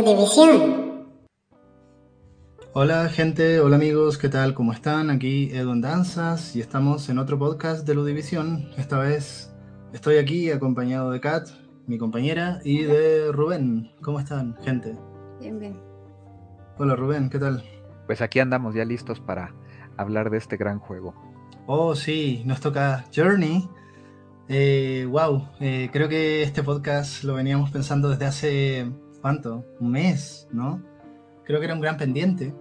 Ludivisión. Hola gente, hola amigos, ¿qué tal? ¿Cómo están? Aquí Edu Danzas y estamos en otro podcast de Ludivisión. Esta vez estoy aquí acompañado de Kat, mi compañera, y de Rubén. ¿Cómo están, gente? Bien, bien. Hola Rubén, ¿qué tal? Pues aquí andamos ya listos para hablar de este gran juego. Oh, sí, nos toca Journey. Eh, wow, eh, creo que este podcast lo veníamos pensando desde hace, ¿cuánto? Un mes, ¿no? Creo que era un gran pendiente.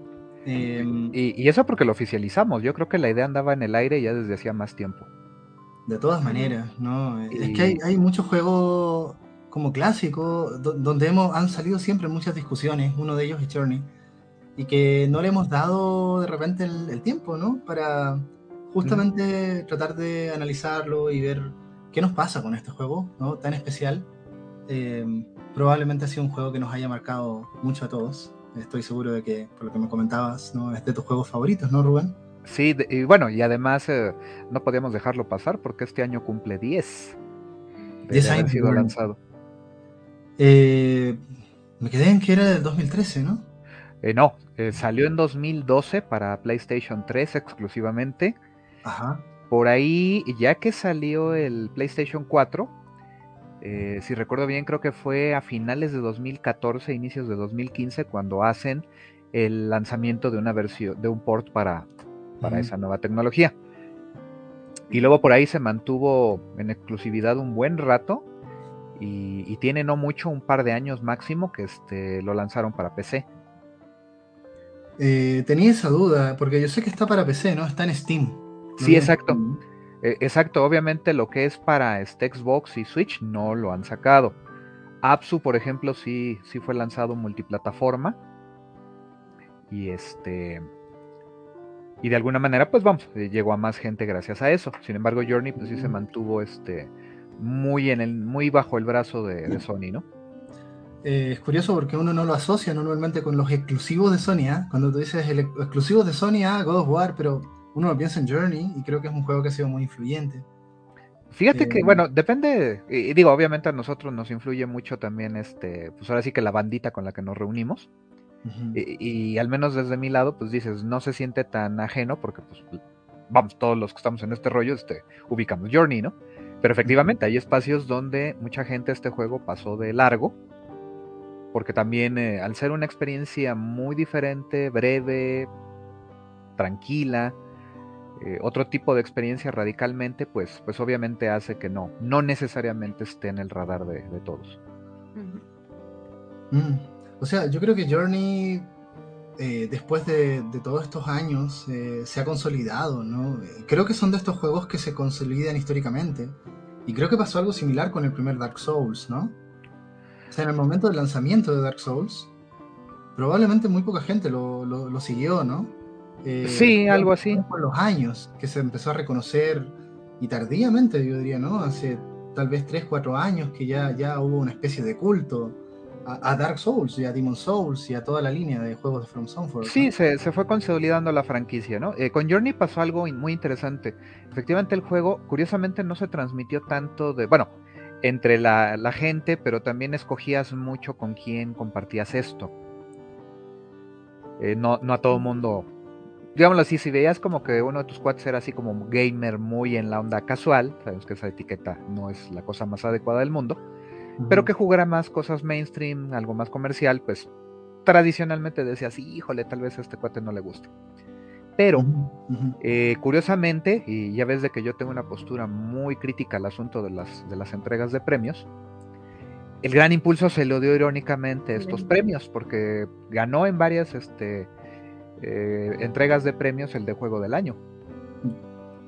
Eh, Y, y eso porque lo oficializamos. Yo creo que la idea andaba en el aire ya desde hacía más tiempo. de todas maneras, ¿no? Es Y- que hay, hay muchos juegos como clásicos do- donde hemos, han salido siempre muchas discusiones, uno de ellos es Journey, y que no le hemos dado de repente el, el tiempo, ¿no? Para justamente tratar de analizarlo y ver qué nos pasa con este juego, ¿no? Tan especial. Eh, probablemente ha sido un juego que nos haya marcado mucho a todos. Estoy seguro de que, por lo que me comentabas, ¿no? Es de tus juegos favoritos, ¿no, Rubén? Sí, de- y bueno, y además eh, no podíamos dejarlo pasar porque este año cumple 10. de 10 haber años, sido bueno. lanzado. Eh, me quedé en que era del 2013, ¿no? Eh, no, salió en 2012 para PlayStation 3 exclusivamente. Ajá. Por ahí, ya que salió el PlayStation 4, eh, si recuerdo bien, creo que fue a finales de 2014, inicios de 2015, cuando hacen el lanzamiento de una versión, de un port para, para esa nueva tecnología. Y luego por ahí se mantuvo en exclusividad un buen rato y, y tiene no mucho, un par de años máximo, que este, lo lanzaron para PC. Eh, tenía esa duda, porque yo sé que está para PC, ¿no? Está en Steam. ¿No Sí, exacto. Eh, exacto, obviamente lo que es para este Xbox y Switch no lo han sacado. Apsu, por ejemplo, sí, sí fue lanzado multiplataforma. Y este. Y de alguna manera, pues vamos, eh, llegó a más gente gracias a eso. Sin embargo, Journey, pues sí se mantuvo este muy en el, muy bajo el brazo de, de Sony, ¿no? Eh, es curioso porque uno no lo asocia normalmente con los exclusivos de Sony, ¿ah? Cuando tú dices el ex- exclusivos de Sony, ah, God of War, pero uno lo piensa en Journey y creo que es un juego que ha sido muy influyente. Fíjate que, Eh, bueno, depende, y y digo, obviamente a nosotros nos influye mucho también este, pues ahora sí que la bandita con la que nos reunimos. Y al menos desde mi lado, pues dices, no se siente tan ajeno porque, pues, vamos, todos los que estamos en este rollo, este, ubicamos Journey, ¿no? Pero efectivamente hay espacios donde mucha gente este juego pasó de largo, porque también eh, al ser una experiencia muy diferente, breve, tranquila, eh, otro tipo de experiencia radicalmente, pues, pues obviamente hace que no, no necesariamente esté en el radar de, de todos. Mm. O sea, yo creo que Journey, eh, después de, de todos estos años, eh, se ha consolidado, ¿no? Creo que son de estos juegos que se consolidan históricamente. Y creo que pasó algo similar con el primer Dark Souls, ¿no? O sea, en el momento del lanzamiento de Dark Souls, probablemente muy poca gente lo, lo- lo siguió, ¿no? Eh, Sí, algo así. Por los años que se empezó a reconocer, y tardíamente, yo diría, ¿no? Hace tal vez 3, 4 años que ya, ya hubo una especie de culto a, a Dark Souls y a Demon Souls y a toda la línea de juegos de From Software. ¿no? Sí, se, se fue consolidando la franquicia, ¿no? Eh, con Journey pasó algo muy interesante. Efectivamente, el juego, curiosamente, no se transmitió tanto de. Bueno, entre la, la gente, pero también escogías mucho con quién compartías esto. Eh, no, no a todo mundo. Digámoslo así, si veías como que uno de tus cuates era así como gamer muy en la onda casual, sabemos que esa etiqueta no es la cosa más adecuada del mundo, pero que jugara más cosas mainstream, algo más comercial, pues tradicionalmente decías, híjole, tal vez a este cuate no le guste. Pero, eh, curiosamente, y ya ves de que yo tengo una postura muy crítica al asunto de las, de las entregas de premios, el gran impulso se lo dio irónicamente a estos premios, porque ganó en varias este, eh, entregas de premios el de Juego del Año.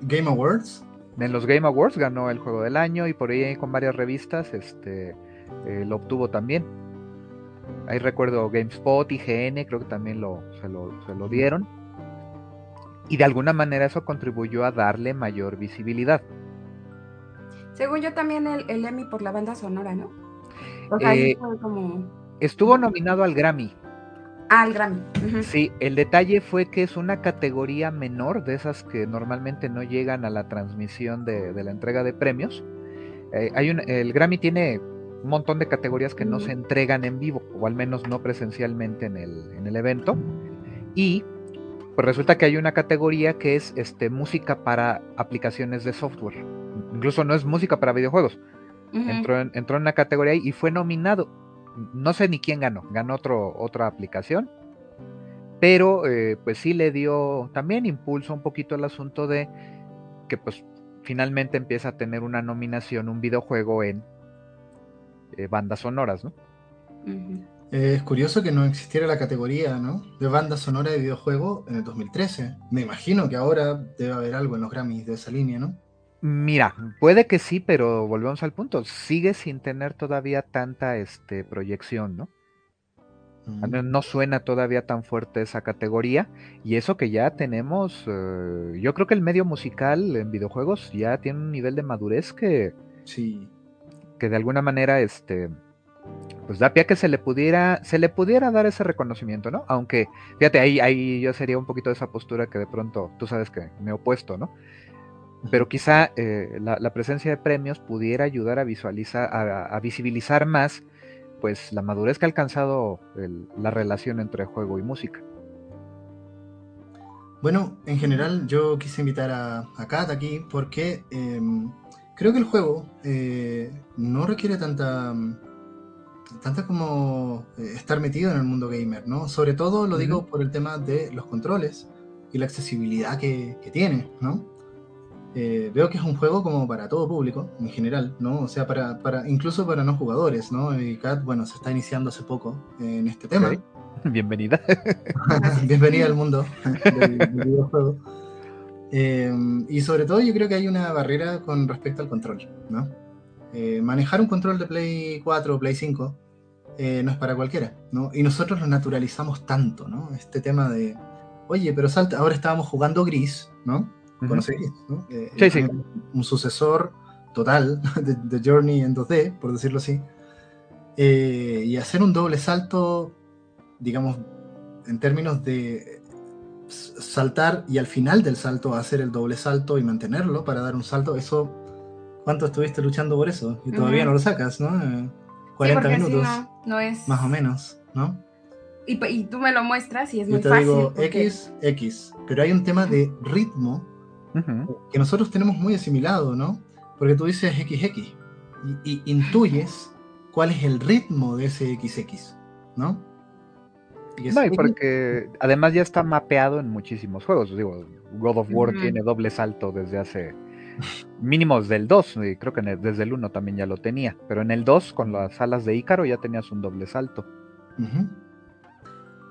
Game Awards. En los Game Awards ganó el Juego del Año y por ahí con varias revistas este, eh, lo obtuvo también. Ahí recuerdo GameSpot, IGN, creo que también lo, se, lo, se lo dieron. Y de alguna manera eso contribuyó a darle mayor visibilidad. Según yo también el, el Emmy por la banda sonora, ¿no? O sea, ahí Eh, fue como... Estuvo nominado al Grammy. Ah, el Grammy. Sí, el detalle fue que es una categoría menor de esas que normalmente no llegan a la transmisión de, de la entrega de premios. Eh, hay un, el Grammy tiene un montón de categorías que no se entregan en vivo, o al menos no presencialmente en el, en el evento. Y pues resulta que hay una categoría que es este, música para aplicaciones de software. Incluso no es música para videojuegos. entró, en, entró, en, una categoría y fue nominado. No sé ni quién ganó. Ganó otro, otra aplicación. Pero eh, pues sí le dio también impulso un poquito al asunto de que pues finalmente empieza a tener una nominación, un videojuego en eh, bandas sonoras, ¿no? Es curioso que no existiera la categoría, ¿no? De banda sonora de videojuego en el 2013. Me imagino que ahora debe haber algo en los Grammys de esa línea, ¿no? Mira, puede que sí, pero volvemos al punto. Sigue sin tener todavía tanta este, proyección, ¿no? No suena todavía tan fuerte esa categoría. Y eso que ya tenemos, eh, yo creo que el medio musical en videojuegos ya tiene un nivel de madurez que, sí. que de alguna manera, este, pues da pie a que se le pudiera, se le pudiera dar ese reconocimiento, ¿no? Aunque, fíjate, ahí, ahí yo sería un poquito de esa postura que de pronto, tú sabes que me he opuesto, ¿no? Pero quizá eh, la, presencia de premios pudiera ayudar a visualizar, a visibilizar más pues la madurez que ha alcanzado la relación entre juego y música. Bueno, en general yo quise invitar a, a Kat aquí porque em, creo que el juego eh, no requiere tanta, tanta como eh, estar metido en el mundo gamer, ¿no? Sobre todo lo digo por el tema de los controles y la accesibilidad que, que tiene, ¿no? Eh, veo que es un juego como para todo público, en general, ¿no? O sea, para, para incluso para no jugadores, ¿no? Y Kat, bueno, se está iniciando hace poco en este tema. Bienvenida. Bienvenida al mundo del, videojuego. Eh, y sobre todo yo creo que hay una barrera con respecto al control, ¿no? Eh, manejar un control de Play 4 o Play 5 no es para cualquiera, ¿no? Y nosotros lo naturalizamos tanto, ¿no? Este tema de, oye, pero salta, ahora estábamos jugando gris, ¿no? Eh, un sucesor total de, Journey en 2D, por decirlo así. Eh, y hacer un doble salto, digamos, en términos de saltar y al final del salto hacer el doble salto y mantenerlo para dar un salto, eso, ¿cuánto estuviste luchando por eso? Y todavía no lo sacas, ¿no? 40 eh, minutos. no, es... Más o menos, ¿no? Y, tú me lo muestras y es muy te fácil. Digo, X, X. Pero hay un tema de ritmo que nosotros tenemos muy asimilado, ¿no? Porque tú dices XX y, intuyes cuál es el ritmo de ese XX, ¿no? Y no, y porque además ya está mapeado en muchísimos juegos. Digo, God of War tiene doble salto desde hace mínimos del 2, y creo que desde el 1 también ya lo tenía, pero en el 2 con las alas de Ícaro ya tenías un doble salto.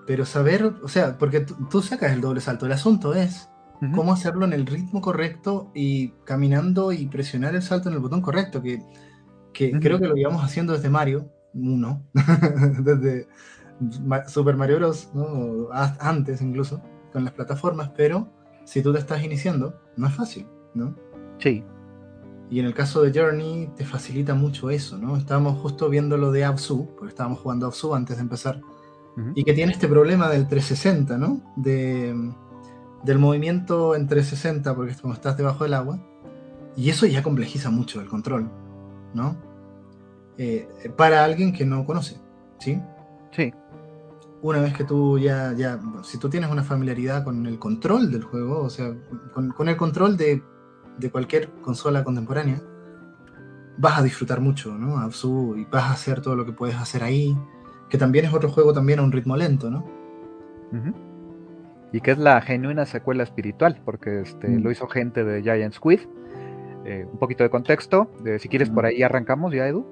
Pero saber, o sea, porque tú sacas el doble salto, el asunto es cómo hacerlo en el ritmo correcto y caminando y presionar el salto en el botón correcto, que, que creo que lo íbamos haciendo desde Mario 1, desde Super Mario Bros, ¿no? antes incluso, con las plataformas, pero si tú te estás iniciando, no es fácil, ¿no? Sí. Y en el caso de Journey te facilita mucho eso, ¿no? Estábamos justo viendo lo de Absu, porque estábamos jugando Absu antes de empezar, y que tiene este problema del 360, ¿no? De del movimiento en 360, porque como estás debajo del agua, y eso ya complejiza mucho el control, ¿no? Eh, para alguien que no conoce, ¿sí? Sí. Una vez que tú ya, ya, si tú tienes una familiaridad con el control del juego, o sea, con, el control de, de, cualquier consola contemporánea, vas a disfrutar mucho, ¿no? Absu, y vas a hacer todo lo que puedes hacer ahí, que también es otro juego también a un ritmo lento, ¿no? Y que es la genuina secuela espiritual, porque este, mm. lo hizo gente de Giant Squid. Eh, un poquito de contexto, si quieres por ahí arrancamos ya, Edu.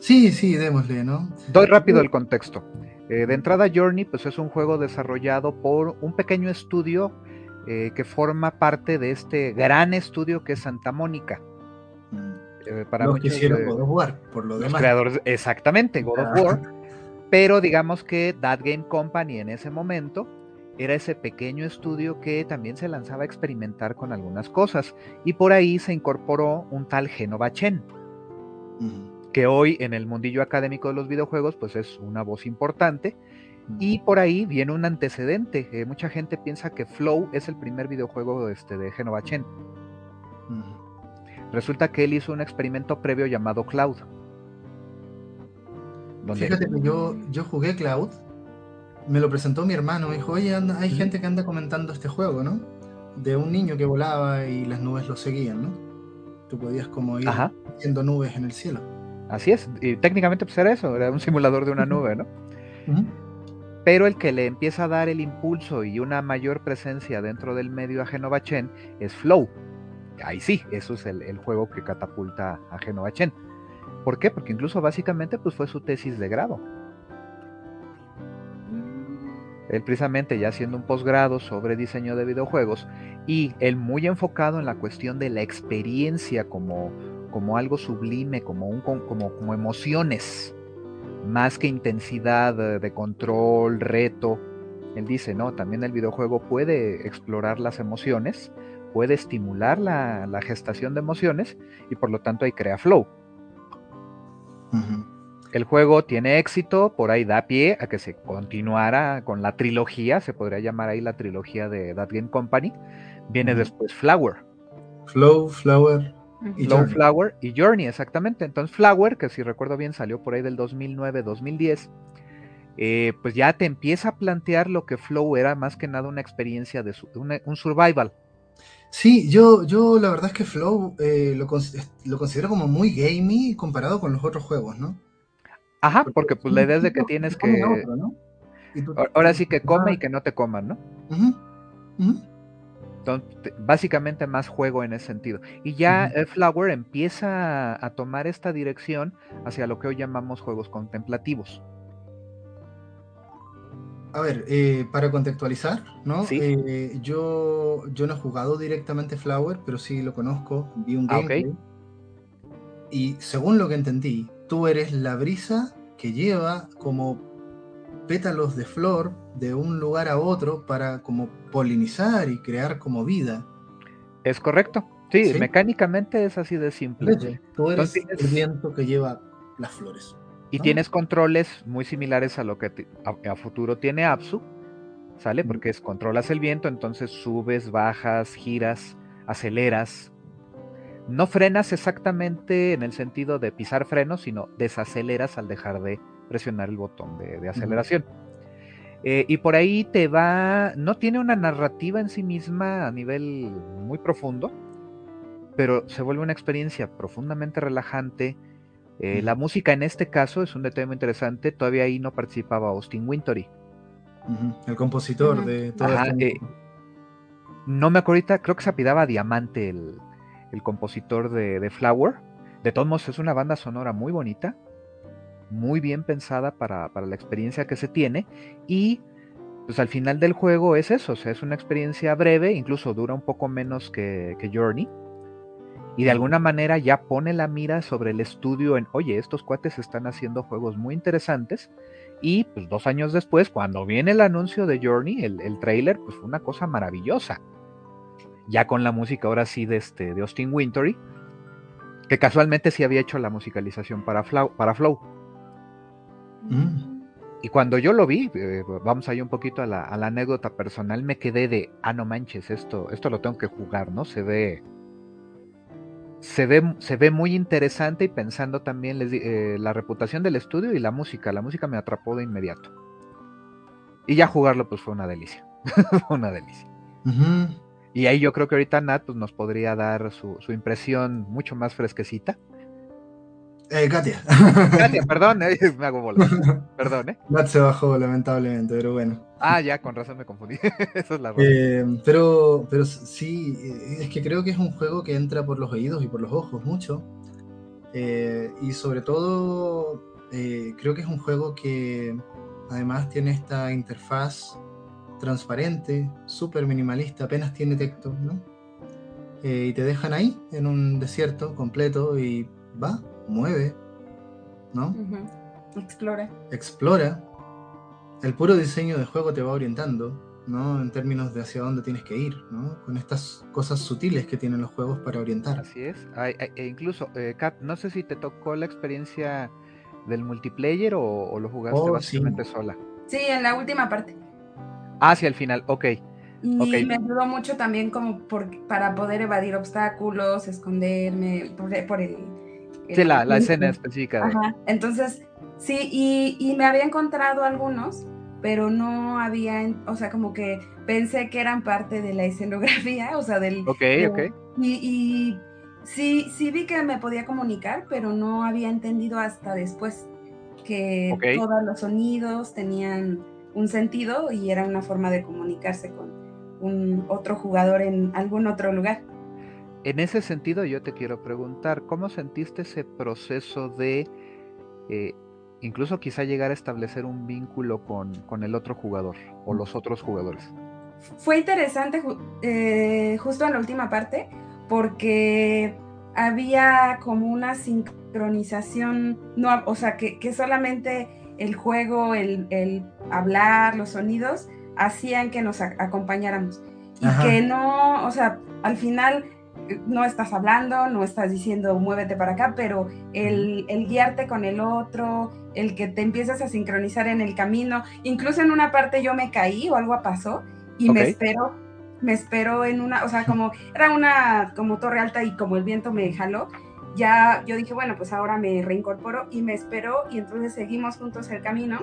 Sí, sí, démosle, ¿no? Doy rápido el contexto. Eh, de entrada, Journey pues es un juego desarrollado por un pequeño estudio eh, que forma parte de este gran estudio que es Santa Mónica. Mm. para los que hicieron God of War, por lo demás. Creadores, exactamente, God of ah. War. pero digamos que That Game Company en ese momento era ese pequeño estudio que también se lanzaba a experimentar con algunas cosas y por ahí se incorporó un tal Genova Chen, que hoy en el mundillo académico de los videojuegos pues es una voz importante y por ahí viene un antecedente, eh, mucha gente piensa que Flow es el primer videojuego este, de Genova Chen. Resulta que él hizo un experimento previo llamado Cloud. Fíjate que yo, yo jugué Cloud, me lo presentó mi hermano, me dijo, oye, hay gente que anda comentando este juego, ¿no? De un niño que volaba y las nubes lo seguían, ¿no? Tú podías como ir haciendo nubes en el cielo. Así es, y técnicamente pues era eso, era un simulador de una nube, ¿no? Pero el que le empieza a dar el impulso y una mayor presencia dentro del medio a Genova Chen es Flow. Ahí sí, eso es el, juego que catapulta a Genova Chen. ¿Por qué? Porque incluso básicamente pues fue su tesis de grado. Él precisamente ya haciendo un posgrado sobre diseño de videojuegos y él muy enfocado en la cuestión de la experiencia como, como algo sublime, como, un, como, como emociones más que intensidad de control, reto. Él dice, no, también el videojuego puede explorar las emociones, puede estimular la, gestación de emociones y por lo tanto ahí crea flow. El juego tiene éxito, por ahí da pie a que se continuara con la trilogía, se podría llamar ahí la trilogía de That Game Company. Viene después Flower. Flow, Flower, y Flower y Journey, exactamente. Entonces Flower, que si recuerdo bien salió por ahí del 2009-2010, eh, pues ya te empieza a plantear lo que Flow era más que nada una experiencia de un survival. Sí, yo, yo la verdad es que Flow eh, lo, considero como muy gamey comparado con los otros juegos, ¿no? Ajá, porque, pues la idea es de que tienes que... Ahora sí que come y que no te coman, ¿no? Entonces, básicamente más juego en ese sentido. Y ya Flower empieza a, tomar esta dirección hacia lo que hoy llamamos juegos contemplativos. A ver, eh, para contextualizar, ¿no? Eh, yo, yo no he jugado directamente Flower, pero sí lo conozco, vi un ah, gameplay. Y según lo que entendí, tú eres la brisa que lleva como pétalos de flor de un lugar a otro para como polinizar y crear como vida. Es correcto. Sí, mecánicamente es así de simple. tú eres el viento que lleva las flores. Y tienes controles muy similares a lo que a, futuro tiene Apsu, ¿sale? Porque es controlas el viento, entonces subes, bajas, giras, aceleras. No frenas exactamente en el sentido de pisar frenos, sino desaceleras al dejar de presionar el botón de, aceleración. Eh, y por ahí te va, no tiene una narrativa en sí misma a nivel muy profundo, pero se vuelve una experiencia profundamente relajante. Eh, la música en este caso es un detalle muy interesante, todavía ahí no participaba Austin Wintory. El compositor de todo este eh, No me acuerdo ahorita, creo que se apidaba Diamante el, compositor de, de, Flower. De todos modos, es una banda sonora muy bonita muy bien pensada para, la experiencia que se tiene y pues al final del juego es eso, o sea, es una experiencia breve, incluso dura un poco menos que, Journey y de alguna manera ya pone la mira sobre el estudio en, oye, estos cuates están haciendo juegos muy interesantes y pues dos años después, cuando viene el anuncio de Journey, el, el trailer, pues fue una cosa maravillosa. Ya con la música ahora sí de, este, de Austin Wintory, que casualmente sí había hecho la musicalización para Para Flow. Mm. Y cuando yo lo vi, eh, vamos ahí un poquito a la, anécdota personal, me quedé de, ah, no manches, esto, esto lo tengo que jugar, ¿no? Se ve, se ve, se ve muy interesante y pensando también les, eh, la reputación del estudio y la música. La música me atrapó de inmediato. Y ya jugarlo, pues fue una delicia. fue una delicia. Y ahí yo creo que ahorita Nat pues, nos podría dar su, su impresión mucho más fresquecita eh, Katia. Katia, perdón, eh, me hago bola. Perdón, ¿eh? Matt se bajó, lamentablemente, pero bueno. Ah, ya, con razón me confundí. Esa es la eh, pero, pero sí, eh, es que creo que es un juego que entra por los oídos y por los ojos mucho. y sobre todo, creo que es un juego que además tiene esta interfaz transparente, súper minimalista, apenas tiene texto, ¿no? y te dejan ahí, en un desierto completo, y va, mueve, ¿no? Explora. Explora. El puro diseño de juego te va orientando, ¿no? En términos de hacia dónde tienes que ir, ¿no? Con estas cosas sutiles que tienen los juegos para orientar. Así es. e incluso, eh, Kat, no sé si te tocó la experiencia del multiplayer o, lo jugaste oh, básicamente sola. Sí, en la última parte. Sí, al final, ok. Y me ayudó mucho también como por, para poder evadir obstáculos, esconderme por, por el Sí, la, escena específica. Ajá. Entonces, Sí, y, y me había encontrado algunos, pero no había, o sea, como que pensé que eran parte de la escenografía, o sea, del... Ok, ok. Y, y sí, sí vi que me podía comunicar, pero no había entendido hasta después que todos los sonidos tenían un sentido y era una forma de comunicarse con un otro jugador en algún otro lugar. En ese sentido yo te quiero preguntar, ¿cómo sentiste ese proceso de eh, incluso quizá llegar a establecer un vínculo con, con, el otro jugador o los otros jugadores? Fue interesante eh, justo en la última parte porque había como una sincronización, no, o sea, que, que solamente el juego, el, el, hablar, los sonidos, hacían que nos acompañáramos. Y que no, o sea, al final eh, no estás hablando, no estás diciendo muévete para acá, pero el, el, guiarte con el otro, el que te empiezas a sincronizar en el camino, incluso en una parte yo me caí o algo pasó y me espero me esperó en una, o sea, como era una como torre alta y como el viento me jaló, ya yo dije, bueno, pues ahora me reincorporo y me esperó y entonces seguimos juntos el camino.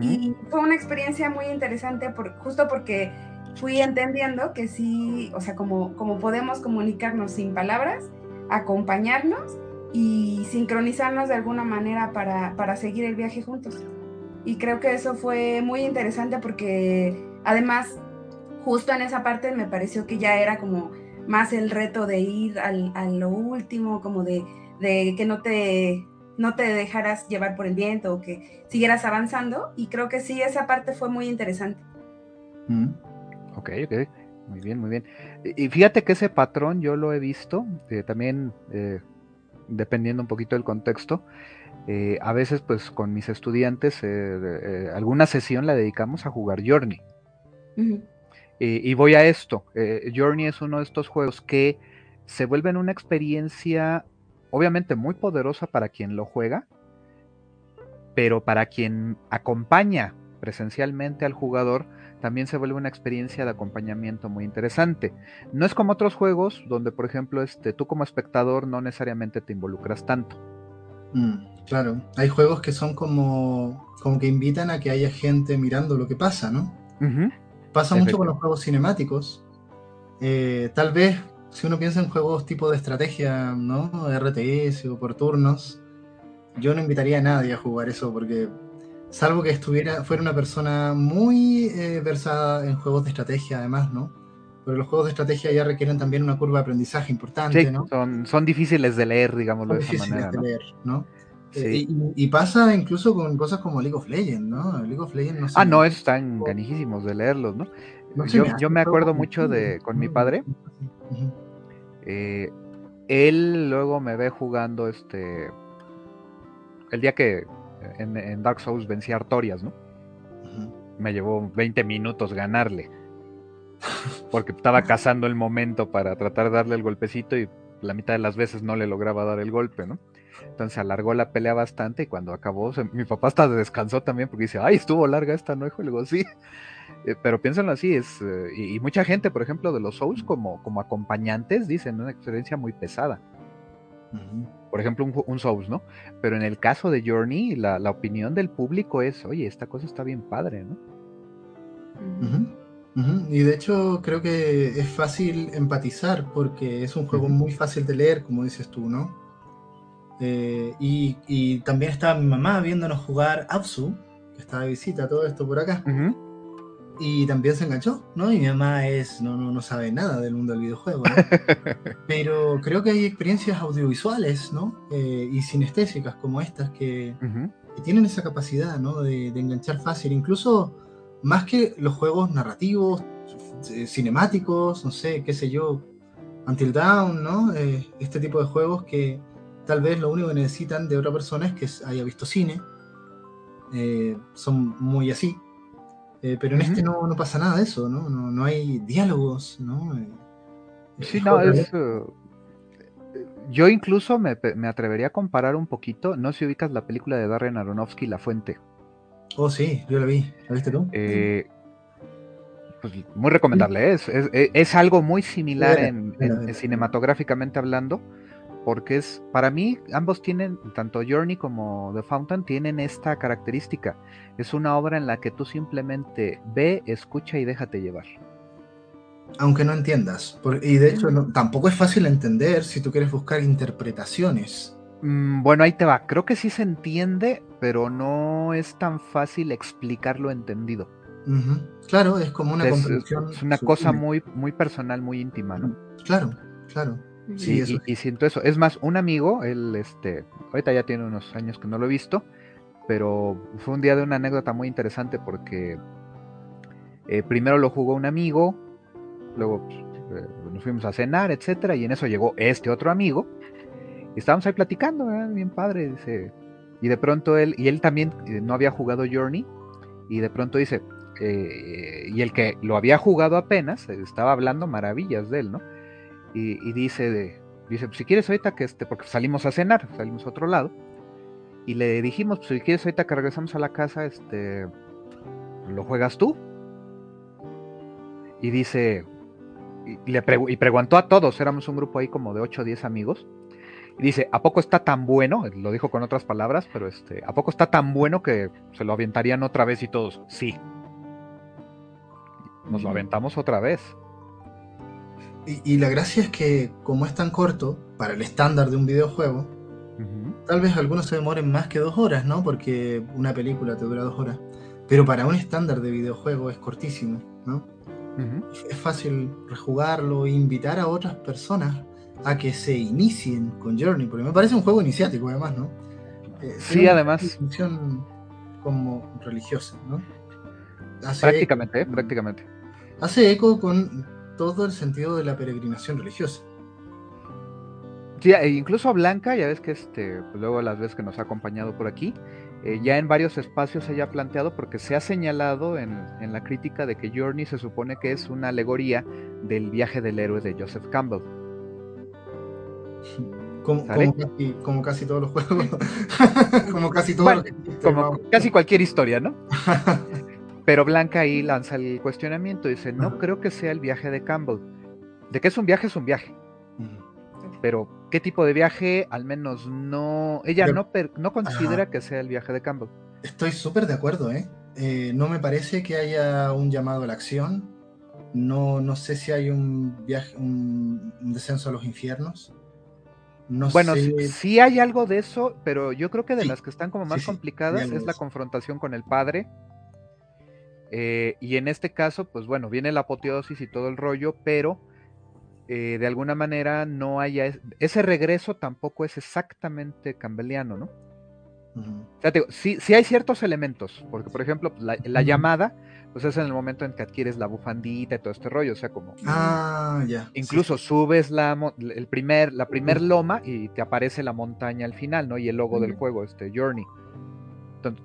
Y fue una experiencia muy interesante por, justo porque fui entendiendo que sí, o sea, como, como podemos comunicarnos sin palabras, acompañarnos y sincronizarnos de alguna manera para, para seguir el viaje juntos. Y creo que eso fue muy interesante porque además justo en esa parte me pareció que ya era como más el reto de ir al, a lo último, como de, de, que no te, no te dejaras llevar por el viento o que siguieras avanzando. Y creo que sí, esa parte fue muy interesante. Mm. Ok, ok. Muy bien, muy bien. Y fíjate que ese patrón yo lo he visto, eh, también eh, dependiendo un poquito del contexto. Eh, a veces, pues con mis estudiantes, alguna sesión la dedicamos a jugar Journey. Y voy a esto. Journey es uno de estos juegos que se vuelven una experiencia, obviamente muy poderosa para quien lo juega, pero para quien acompaña presencialmente al jugador, también se vuelve una experiencia de acompañamiento muy interesante. No es como otros juegos donde, por ejemplo, este, tú como espectador no necesariamente te involucras tanto. Mm, claro, hay juegos que son como, como que invitan a que haya gente mirando lo que pasa, ¿no? Pasa mucho con los juegos cinemáticos. Eh, tal vez, si uno piensa en juegos tipo de estrategia, ¿no? RTS o por turnos, yo no invitaría a nadie a jugar eso porque Salvo que estuviera, fuera una persona muy eh, versada en juegos de estrategia, además, ¿no? Pero los juegos de estrategia ya requieren también una curva de aprendizaje importante, ¿no? Son, son difíciles de leer, digámoslo de esa manera. De leer, ¿no? Eh, y, pasa incluso con cosas como League of Legends, ¿no? League of Legends no Ah, no, están ganísimos de leerlos, ¿no? yo, yo, me acuerdo mucho de con mi padre. Eh, él luego me ve jugando este. El día que en, Dark Souls vencí a Artorias, ¿no? Me llevó 20 minutos ganarle. Porque estaba cazando el momento para tratar de darle el golpecito y la mitad de las veces no le lograba dar el golpe, ¿no? Entonces alargó la pelea bastante y cuando acabó, mi papá hasta descansó también porque dice, ay, estuvo larga esta, ¿no? Hijo, le digo, sí. Eh, pero piénsenlo así, es, eh, y, mucha gente, por ejemplo, de los Souls como, como acompañantes, dicen, una experiencia muy pesada por ejemplo, un, Souls, ¿no? Pero en el caso de Journey, la, opinión del público es, oye, esta cosa está bien padre, ¿no? Y de hecho creo que es fácil empatizar porque es un juego muy fácil de leer, como dices tú, ¿no? Eh, y, también estaba mi mamá viéndonos jugar Absu, que estaba de visita, todo esto por acá y también se enganchó, ¿no? Y mi mamá es, no, no, no sabe nada del mundo del videojuego, ¿no? Pero creo que hay experiencias audiovisuales, ¿no? Eh, y sinestésicas como estas que, tienen esa capacidad, ¿no? De, enganchar fácil, incluso más que los juegos narrativos, eh, cinemáticos, no sé, qué sé yo, Until Dawn, ¿no? Eh, este tipo de juegos que tal vez lo único que necesitan de otra persona es que haya visto cine. son muy así. Eh, pero en este no, no, pasa nada de eso, ¿no? No, no hay diálogos, ¿no? Eh, sí, no, es... Eh, yo incluso me, me, atrevería a comparar un poquito, no sé si ubicas la película de Darren Aronofsky, La Fuente. Oh, sí, yo la vi. ¿La viste tú? pues muy recomendable, es, es, es, algo muy similar en, cinematográficamente hablando, porque es, para mí, ambos tienen, tanto Journey como The Fountain, tienen esta característica. Es una obra en la que tú simplemente ve, escucha y déjate llevar. Aunque no entiendas. y de hecho, tampoco es fácil entender si tú quieres buscar interpretaciones. Mm, bueno, ahí te va. Creo que sí se entiende, pero no es tan fácil explicarlo entendido. Claro, es como una es, Es una cosa muy, muy personal, muy íntima, ¿no? Claro, claro. Sí, y, siento eso. Es más, un amigo, él, este, ahorita ya tiene unos años que no lo he visto, pero fue un día de una anécdota muy interesante porque eh, primero lo jugó un amigo, luego pues, eh, nos fuimos a cenar, etcétera, y en eso llegó este otro amigo, y estábamos ahí platicando, bien padre, dice, y de pronto él, y él también eh, no había jugado Journey, y de pronto dice, y el que lo había jugado apenas, estaba hablando maravillas de él, ¿no? Y, dice, dice, pues si quieres ahorita que este, porque salimos a cenar, salimos a otro lado, y le dijimos, pues si quieres ahorita que regresamos a la casa, este, ¿lo juegas tú? Y dice, y, le y preguntó a todos, éramos un grupo ahí como de 8 o 10 amigos, y dice, ¿a poco está tan bueno? Lo dijo con otras palabras, pero este, ¿a poco está tan bueno que se lo aventarían otra vez y todos? Sí. Nos lo aventamos otra vez. Y, la gracia es que como es tan corto para el estándar de un videojuego, tal vez algunos se demoren más que dos horas, ¿no? Porque una película te dura dos horas. Pero para un estándar de videojuego es cortísimo, ¿no? Es fácil rejugarlo e invitar a otras personas a que se inicien con Journey, porque me parece un juego iniciático además, ¿no? Eh, sí, además. Función como religiosa, ¿no? prácticamente, ¿eh? prácticamente. Hace eco con todo el sentido de la peregrinación religiosa. Sí, e incluso a Blanca, ya ves que este, pues luego las veces que nos ha acompañado por aquí, eh, ya en varios espacios se ha planteado porque se ha señalado en, la crítica de que Journey se supone que es una alegoría del viaje del héroe de Joseph Campbell. Como, casi, todos los juegos. como casi todo Como casi cualquier historia, ¿no? Pero Blanca ahí lanza el cuestionamiento, dice, no creo que sea el viaje de Campbell. De que es un viaje, es un viaje. Pero, ¿qué tipo de viaje? Al menos no... Ella no, no considera que sea el viaje de Campbell. Estoy súper de acuerdo, ¿eh? ¿eh? No me parece que haya un llamado a la acción. No, no sé si hay un viaje, un, descenso a los infiernos. No bueno, sí, hay algo de eso, pero yo creo que de las que están como más complicadas es la confrontación con el padre eh, y en este caso, pues bueno, viene la apoteosis y todo el rollo, pero eh, de alguna manera no haya. Ese regreso tampoco es exactamente campbelliano, ¿no? O sea, sí, hay ciertos elementos, porque por ejemplo, la, llamada, pues es en el momento en que adquieres la bufandita y todo este rollo, o sea, como... Ah, ya. Incluso subes la, el primer, la primer loma y te aparece la montaña al final, ¿no? Y el logo del juego, este Journey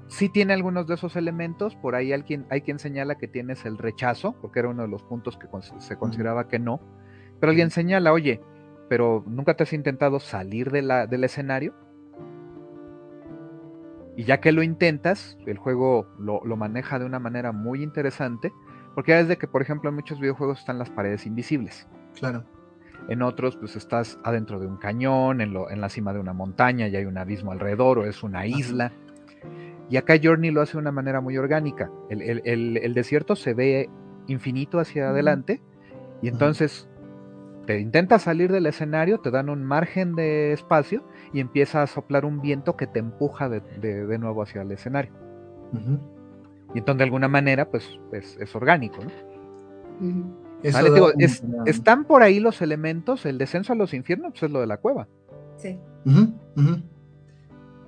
sí tiene algunos de esos elementos, por ahí hay quien, hay quien señala que tienes el rechazo, porque era uno de los puntos que se consideraba que no, pero alguien señala, oye, pero nunca te has intentado salir de la, del escenario. Y ya que lo intentas, el juego lo, maneja de una manera muy interesante, porque ya desde que, por ejemplo, en muchos videojuegos están las paredes invisibles. Claro. En otros, pues estás adentro de un cañón, en, lo, en la cima de una montaña y hay un abismo alrededor, o es una isla. Y acá Journey lo hace de una manera muy orgánica. El, desierto se ve infinito hacia adelante y entonces te intentas salir del escenario, te dan un margen de espacio y empieza a soplar un viento que te empuja de, nuevo hacia el escenario. Y entonces de alguna manera pues es, orgánico. están por ahí los elementos, el descenso a los infiernos pues, es lo de la cueva. Sí.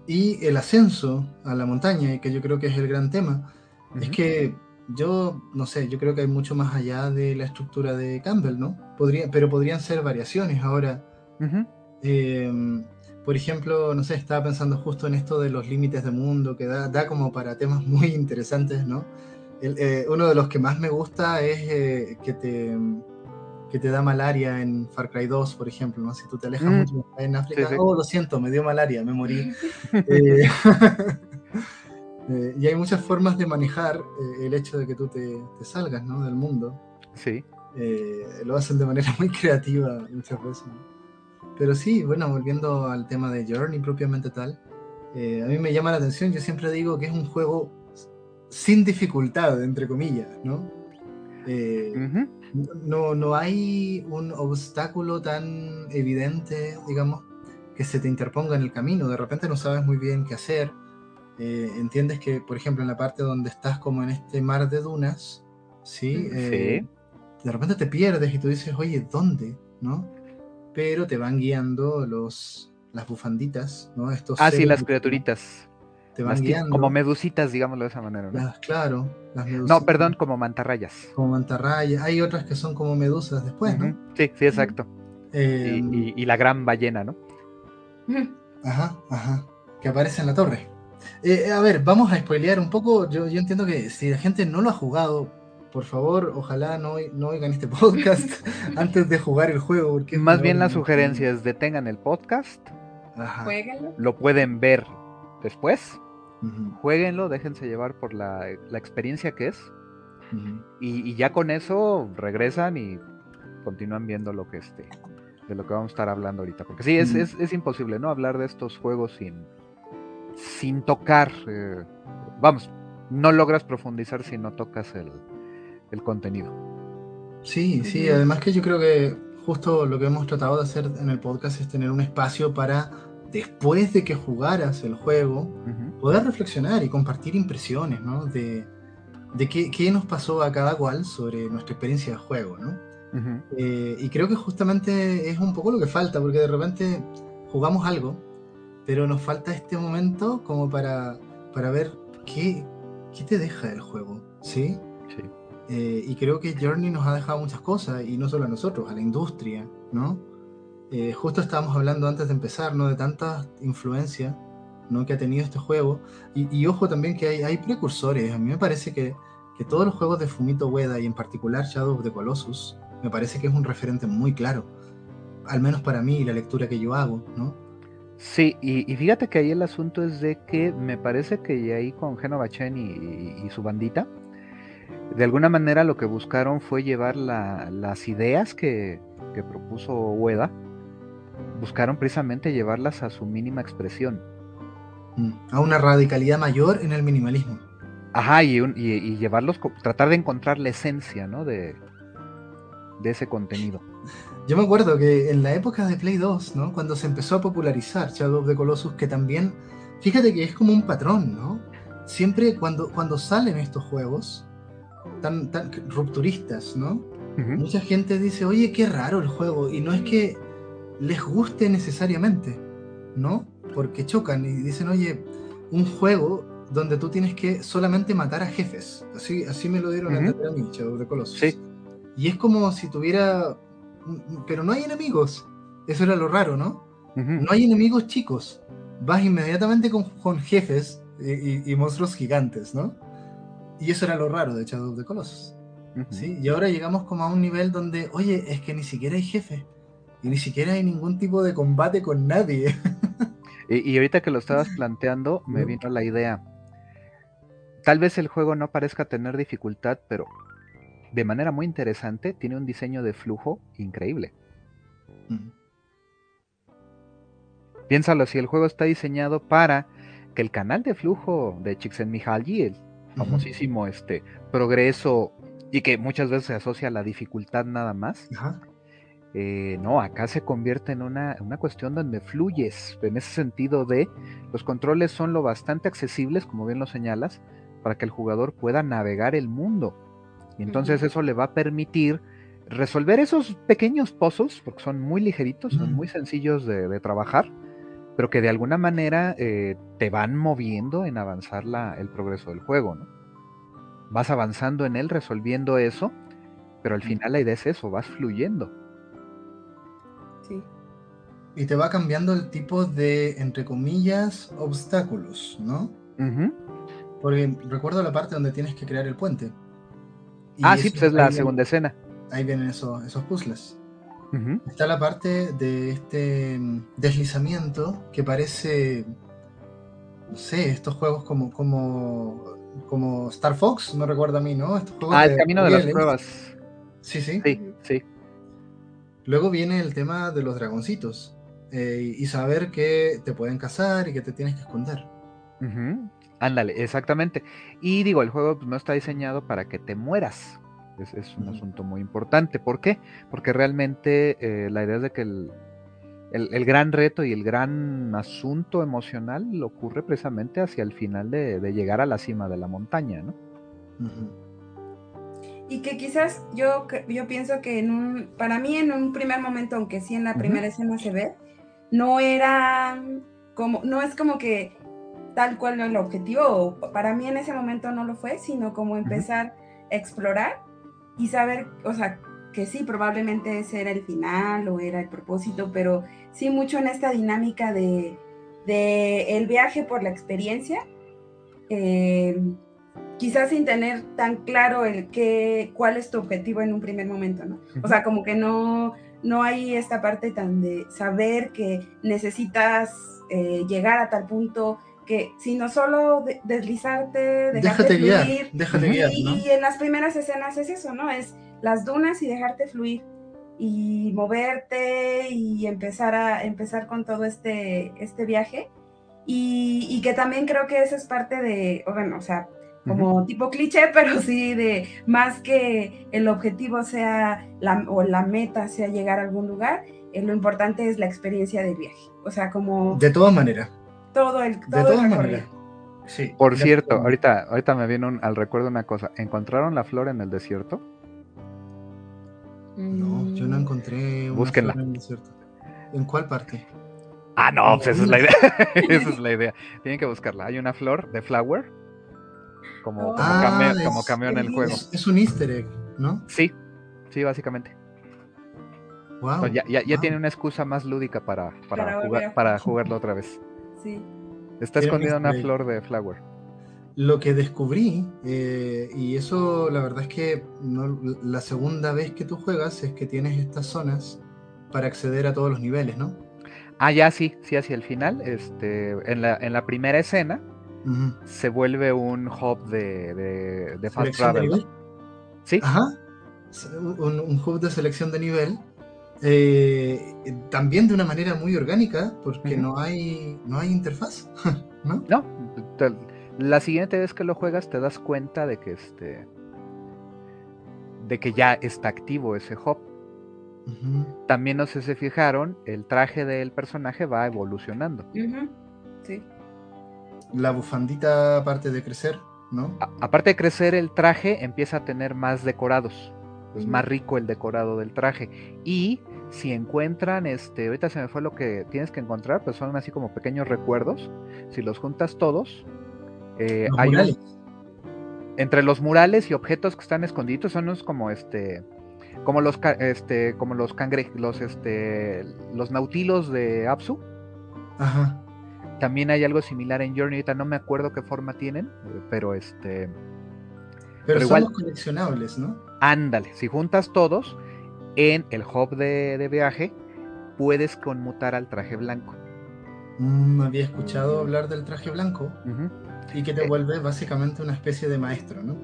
Y el ascenso a la montaña, que yo creo que es el gran tema, es que yo, no sé, yo creo que hay mucho más allá de la estructura de Campbell, ¿no? Podría, pero podrían ser variaciones. Ahora, em, por ejemplo, no sé, estaba pensando justo en esto de los límites de mundo, que da, da como para temas muy interesantes, ¿no? Eh, uno de los que más me gusta es eh, que te que te da malaria en Far Cry 2, por ejemplo, ¿no? Si tú te alejas mm. mucho en África, oh, lo siento, me dio malaria, me morí. Eh, eh, y hay muchas formas de manejar eh, el hecho de que tú te, salgas, ¿no? Del mundo. Sí. lo hacen de manera muy creativa muchas veces. Pero sí, bueno, volviendo al tema de Journey propiamente tal, eh, a mí me llama la atención, yo siempre digo que es un juego sin dificultad, entre comillas, ¿no? Eh, no, no hay un obstáculo tan evidente, digamos, que se te interponga en el camino. De repente no sabes muy bien qué hacer. Eh, entiendes que, por ejemplo, en la parte donde estás como en este mar de dunas, ¿sí? sí. De repente te pierdes y tú dices, oye, ¿dónde? ¿No? Pero te van guiando los, las bufanditas, ¿no? Estos ah, sí, las criaturitas. Te van guiando. Como medusitas, digámoslo de esa manera. ¿no? claro, las No, perdón, como mantarrayas. Como mantarrayas. Hay otras que son como medusas después, ¿no? Sí, sí, exacto. Em, y, la gran ballena, ¿no? Ajá, ajá. Que aparece en la torre. Eh, a ver, vamos a spoilear un poco. Yo, yo entiendo que si la gente no lo ha jugado, por favor, ojalá no, no oigan este podcast antes de jugar el juego. Porque Más bien la sugerencia es detengan el podcast. Lo pueden ver después. Jueguenlo, déjense llevar por la, experiencia que es. y, ya con eso regresan y continúan viendo lo que este, de lo que vamos a estar hablando ahorita. Porque sí, es, es, imposible, ¿no? Hablar de estos juegos sin, sin tocar. Eh, vamos, no logras profundizar si no tocas el, el contenido. Sí, sí, además que yo creo que justo lo que hemos tratado de hacer en el podcast es tener un espacio para, después de que jugaras el juego, poder reflexionar y compartir impresiones, ¿no? De, de qué, qué, nos pasó a cada cual sobre nuestra experiencia de juego, ¿no? Eh, y creo que justamente es un poco lo que falta, porque de repente jugamos algo, pero nos falta este momento como para, para ver qué, qué te deja el juego, ¿sí? Eh, y creo que Journey nos ha dejado muchas cosas, y no solo a nosotros, a la industria, ¿no? Eh, justo estábamos hablando antes de empezar, ¿no? De tanta influencia, ¿no? Que ha tenido este juego. Y, ojo también que hay, precursores. A mí me parece que, que, todos los juegos de Fumito Ueda, y en particular Shadow of the Colossus, me parece que es un referente muy claro. Al menos para mí y la lectura que yo hago, ¿no? Sí, y, fíjate que ahí el asunto es de que me parece que ahí con Genova Chen y su bandita, de alguna manera lo que buscaron fue llevar las ideas que, propuso Ueda, buscaron precisamente llevarlas a su mínima expresión. Mm, a una radicalidad mayor en el minimalismo. Ajá, y, y, llevarlos, tratar de encontrar la esencia, ¿no? De, de ese contenido. Yo me acuerdo que en la época de Play 2, ¿no? Cuando se empezó a popularizar Shadow of the Colossus, que también, fíjate que es como un patrón, ¿no? Siempre cuando, cuando salen estos juegos, tan, tan rupturistas, ¿no? Mucha gente dice, oye, qué raro el juego, y no es que les guste necesariamente, ¿no? Porque chocan y dicen, oye, un juego donde tú tienes que solamente matar a jefes. Así, así me lo dieron a mí, Shadow de Colossus. Sí. Y es como si tuviera... Pero no hay enemigos. Eso era lo raro, ¿no? No hay enemigos chicos. Vas inmediatamente con, con jefes y, y, monstruos gigantes, ¿no? Y eso era lo raro de Shadow of the Colossus. ¿sí? Y ahora llegamos como a un nivel donde, oye, es que ni siquiera hay jefe. Y ni siquiera hay ningún tipo de combate con nadie. y, ahorita que lo estabas planteando, me vino la idea. Tal vez el juego no parezca tener dificultad, pero de manera muy interesante tiene un diseño de flujo increíble. Piénsalo, si el juego está diseñado para que el canal de flujo de Csikszentmihalyi, el famosísimo este, progreso y que muchas veces se asocia a la dificultad nada más. Eh, no, acá se convierte en una, una, cuestión donde fluyes, en ese sentido de los controles son lo bastante accesibles, como bien lo señalas, para que el jugador pueda navegar el mundo. Y entonces eso le va a permitir resolver esos pequeños pozos, porque son muy ligeritos, son muy sencillos de trabajar, pero que de alguna manera eh, te van moviendo en avanzar la, el progreso del juego, ¿no? Vas avanzando en él, resolviendo eso, pero al final la idea es eso, vas fluyendo. Sí. Y te va cambiando el tipo de, entre comillas, obstáculos, ¿no? Porque recuerdo la parte donde tienes que crear el puente. ah, sí, pues es la segunda escena. Ahí vienen esos, esos puzzles. Está la parte de este mm, deslizamiento que parece, no sé, estos juegos como, como, como Star Fox, me recuerda a mí, ¿no? ah, el camino de las pruebas. Sí, sí. Sí, sí. Luego viene el tema de los dragoncitos. eh, y saber que te pueden cazar y que te tienes que esconder. Ándale, exactamente. Y digo, el juego pues, no está diseñado para que te mueras. Es, un asunto muy importante. ¿Por qué? Porque realmente eh, la idea es de que el, el, gran reto y el gran asunto emocional ocurre precisamente hacia el final de, llegar a la cima de la montaña, ¿no? Y que quizás yo, yo pienso que en un, para mí en un primer momento, aunque sí en la primera escena se ve, no era como, no es como que tal cual el objetivo, para mí en ese momento no lo fue, sino como empezar a explorar y saber, o sea, que sí, probablemente ese era el final o era el propósito, pero sí mucho en esta dinámica de, el viaje por la experiencia, eh, quizás sin tener tan claro el qué, cuál es tu objetivo en un primer momento, ¿no? O sea, como que no, no hay esta parte tan de saber que necesitas eh, llegar a tal punto que sino solo deslizarte, dejarte fluir. déjate guiar, y en las primeras escenas es eso, ¿no? Es las dunas y dejarte fluir y moverte y empezar a empezar con todo este, este viaje. Y, que también creo que eso es parte de, bueno, o sea, como tipo cliché, pero sí de más que el objetivo sea la, o la meta sea llegar a algún lugar, eh, lo importante es la experiencia del viaje. O sea, como... De todas maneras. Todo el... Todo de todas maneras. Sí, Por cierto, ahorita, ahorita me viene al recuerdo una cosa. ¿Encontraron la flor en el desierto? No, yo no mm. encontré una Búsquenla. en desierto. ¿En cuál parte? Ah, no, pues esa es la idea. esa es la idea. Tienen que buscarla. Hay una flor de flower. Como, como, ah, cameo, en el juego. Es, un easter egg, ¿no? Sí, sí, básicamente. Wow. ya, ya, tiene una excusa más lúdica para, para, jugar, para jugarlo otra vez. Sí. Está escondida una flor de flower. Lo que descubrí, eh, y eso la verdad es que la segunda vez que tú juegas es que tienes estas zonas para acceder a todos los niveles, ¿no? Ah, ya sí, sí, hacia el final. Este, en, la, en la primera escena se vuelve un hub de, de, fast travel. sí. Ajá. Un, hub de selección de nivel. Eh, también de una manera muy orgánica, porque no, hay, no hay interfaz, ¿no? No, la siguiente vez que lo juegas te das cuenta de que este de que ya está activo ese hub. También no sé si se fijaron, el traje del personaje va evolucionando. Sí. La bufandita aparte de crecer, ¿no? aparte de crecer, el traje empieza a tener más decorados. Es más rico el decorado del traje. Y si encuentran, este, ahorita se me fue lo que tienes que encontrar, pues son así como pequeños recuerdos. Si los juntas todos, eh, hay entre los murales y objetos que están escondidos son unos como este como los este como los cangre los este los nautilos de Apsu. Ajá. También hay algo similar en Journey, ahorita no me acuerdo qué forma tienen, pero este pero, son los coleccionables, ¿no? Ándale, si juntas todos en el hub de, viaje, puedes conmutar al traje blanco. Mm, había escuchado hablar del traje blanco. Y que te eh, vuelve básicamente una especie de maestro, ¿no?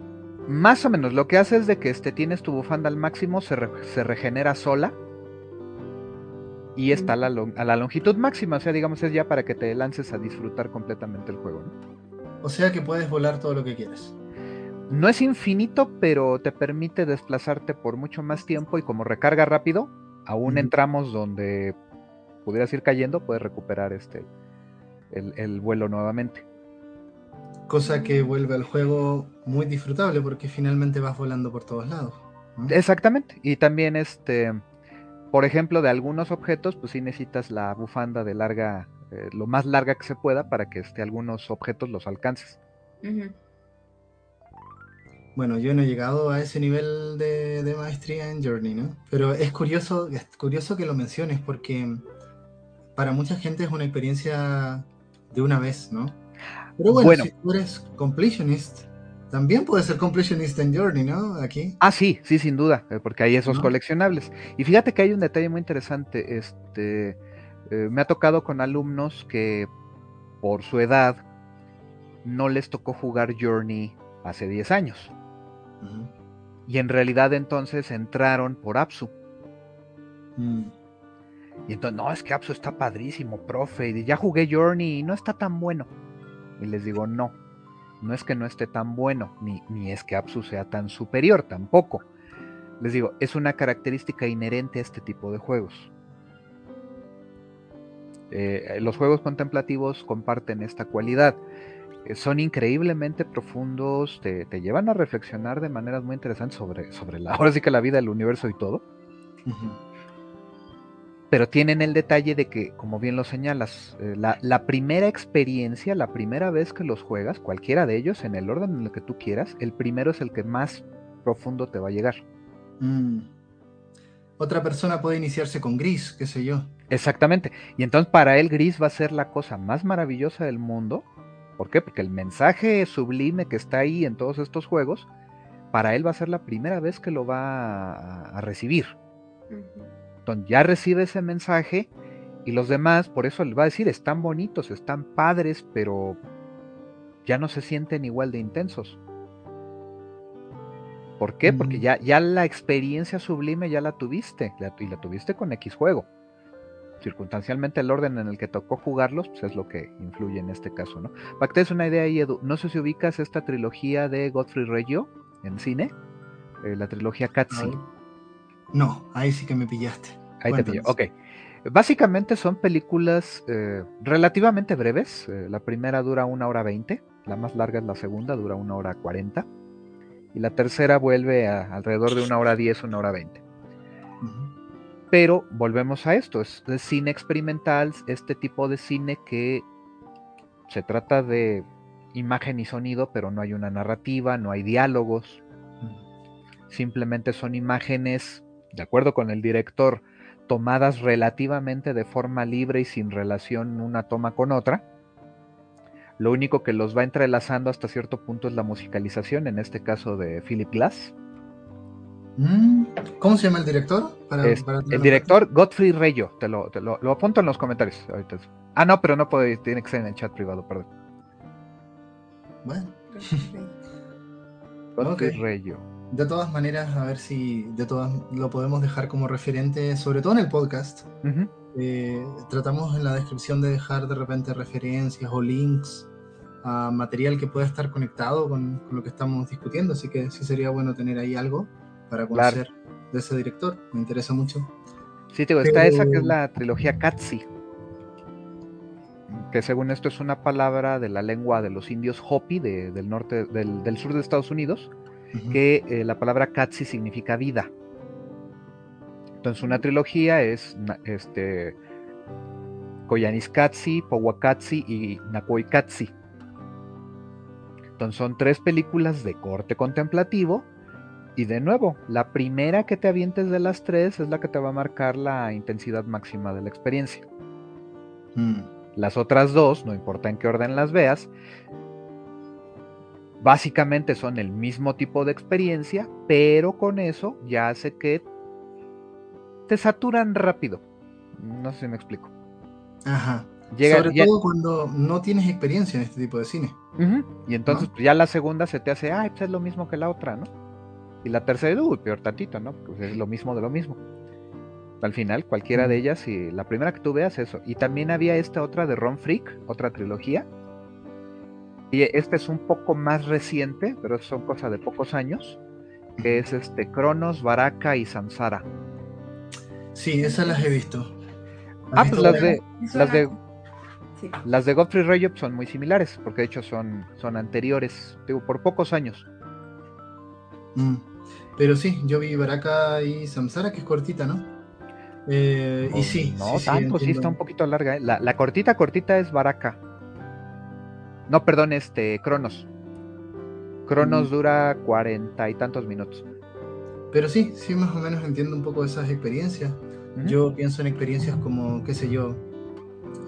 Más o menos, lo que hace es de que este, tienes tu bufanda al máximo, se, regenera sola y está a la, a la, longitud máxima, o sea, digamos, es ya para que te lances a disfrutar completamente el juego, ¿no? O sea que puedes volar todo lo que quieras. No es infinito, pero te permite desplazarte por mucho más tiempo y como recarga rápido, aún en tramos donde pudieras ir cayendo, puedes recuperar este el vuelo nuevamente cosa que vuelve al juego muy disfrutable porque finalmente vas volando por todos lados. Exactamente. Y también este, por ejemplo, de algunos objetos, pues sí necesitas la bufanda de larga, eh, lo más larga que se pueda para que este, algunos objetos los alcances. Bueno, yo no he llegado a ese nivel de, maestría en Journey, ¿no? Pero es curioso, es curioso que lo menciones porque para mucha gente es una experiencia de una vez, ¿no? Pero bueno, si tú eres completionist, también puede ser completionist en Journey, ¿no? Aquí. Ah, sí, sí, sin duda, eh, porque hay esos coleccionables. Y fíjate que hay un detalle muy interesante. Este, eh, me ha tocado con alumnos que por su edad no les tocó jugar Journey hace 10 años. Y en realidad entonces entraron por Apsu. Mm. Y entonces, no, es que Apsu está padrísimo, profe. Y ya jugué Journey y no está tan bueno. Y les digo, no, no es que no esté tan bueno, ni, ni es que Apsu sea tan superior, tampoco. Les digo, es una característica inherente a este tipo de juegos. Eh, los juegos contemplativos comparten esta cualidad. Eh, son increíblemente profundos, te, llevan a reflexionar de maneras muy interesantes sobre, sobre la, ahora sí que la vida, el universo y todo. Pero tienen el detalle de que, como bien lo señalas, eh, la, primera experiencia, la primera vez que los juegas, cualquiera de ellos, en el orden en el que tú quieras, el primero es el que más profundo te va a llegar. Mm. Otra persona puede iniciarse con gris, qué sé yo. Exactamente. Y entonces para él gris va a ser la cosa más maravillosa del mundo. ¿Por qué? Porque el mensaje sublime que está ahí en todos estos juegos, para él va a ser la primera vez que lo va a, recibir. Ya recibe ese mensaje y los demás, por eso le va a decir, están bonitos, están padres, pero ya no se sienten igual de intensos. ¿Por qué? Porque ya, ya la experiencia sublime ya la tuviste, y la tuviste con X juego. Circunstancialmente el orden en el que tocó jugarlos, pues es lo que influye en este caso, ¿no? Para que te des una idea ahí, Edu, no sé si ubicas esta trilogía de Godfrey Reggio en cine, eh, la trilogía Catsi. No, ahí sí que me pillaste. Ahí te pillé, ok. Básicamente son películas eh, relativamente breves. Eh, la primera dura una hora veinte, la más larga es la segunda, dura una hora cuarenta y la tercera vuelve a alrededor de una hora 10, una hora 20. Pero volvemos a esto, es, cine experimental, este tipo de cine que se trata de imagen y sonido, pero no hay una narrativa, no hay diálogos, simplemente son imágenes, de acuerdo con el director, tomadas relativamente de forma libre y sin relación una toma con otra lo único que los va entrelazando hasta cierto punto es la musicalización, en este caso de Philip Glass. Mm, ¿Cómo se llama el director? el director Godfrey Reyo, te lo, lo, apunto en los comentarios. Ah, no, pero no puede, tiene que ser en el chat privado, perdón. Bueno. Godfrey Reyo. De todas maneras, a ver si de todas lo podemos dejar como referente, sobre todo en el podcast. Eh, tratamos en la descripción de dejar de repente referencias o links a material que pueda estar conectado con, lo que estamos discutiendo, así que sí sería bueno tener ahí algo para conocer de ese director, me interesa mucho. Sí, te está esa que es la trilogía Katsi, que según esto es una palabra de la lengua de los indios Hopi del norte, del, sur de Estados Unidos, que eh, la palabra Katsi significa vida. Entonces una trilogía es este, Koyaanisqatsi, Powakatsi y Nakoikatsi. Entonces son tres películas de corte contemplativo. Y de nuevo, la primera que te avientes de las tres es la que te va a marcar la intensidad máxima de la experiencia. Mm. Las otras dos, no importa en qué orden las veas, básicamente son el mismo tipo de experiencia, pero con eso ya hace que te saturan rápido. No sé si me explico. Ajá. Sobre todo cuando no tienes experiencia en este tipo de cine. Y entonces pues, ya la segunda se te hace, ay, pues es lo mismo que la otra, ¿no? Y la tercera, uy, peor tantito, ¿no? Pues es lo mismo de lo mismo. Al final, cualquiera de ellas, y la primera que tú veas, eso. Y también había esta otra de Ron Freak, otra trilogía. Y esta es un poco más reciente, pero son cosas de pocos años, que es este Cronos, Baraka y Samsara. Sí, esas las he visto. Ah, pues las de, las de, las de Godfrey Reyo son muy similares, porque de hecho son, son anteriores, digo, por pocos años. Mm. Pero sí, yo vi Baraka y Samsara, que es cortita, ¿no? Eh, y sí. No tanto, sí, está un poquito larga. ¿eh? La, cortita, cortita es Baraka. No, perdón, este, Cronos. Cronos mm. dura cuarenta y tantos minutos. Pero sí, sí, más o menos entiendo un poco esas experiencias. Yo pienso en experiencias como, qué sé yo,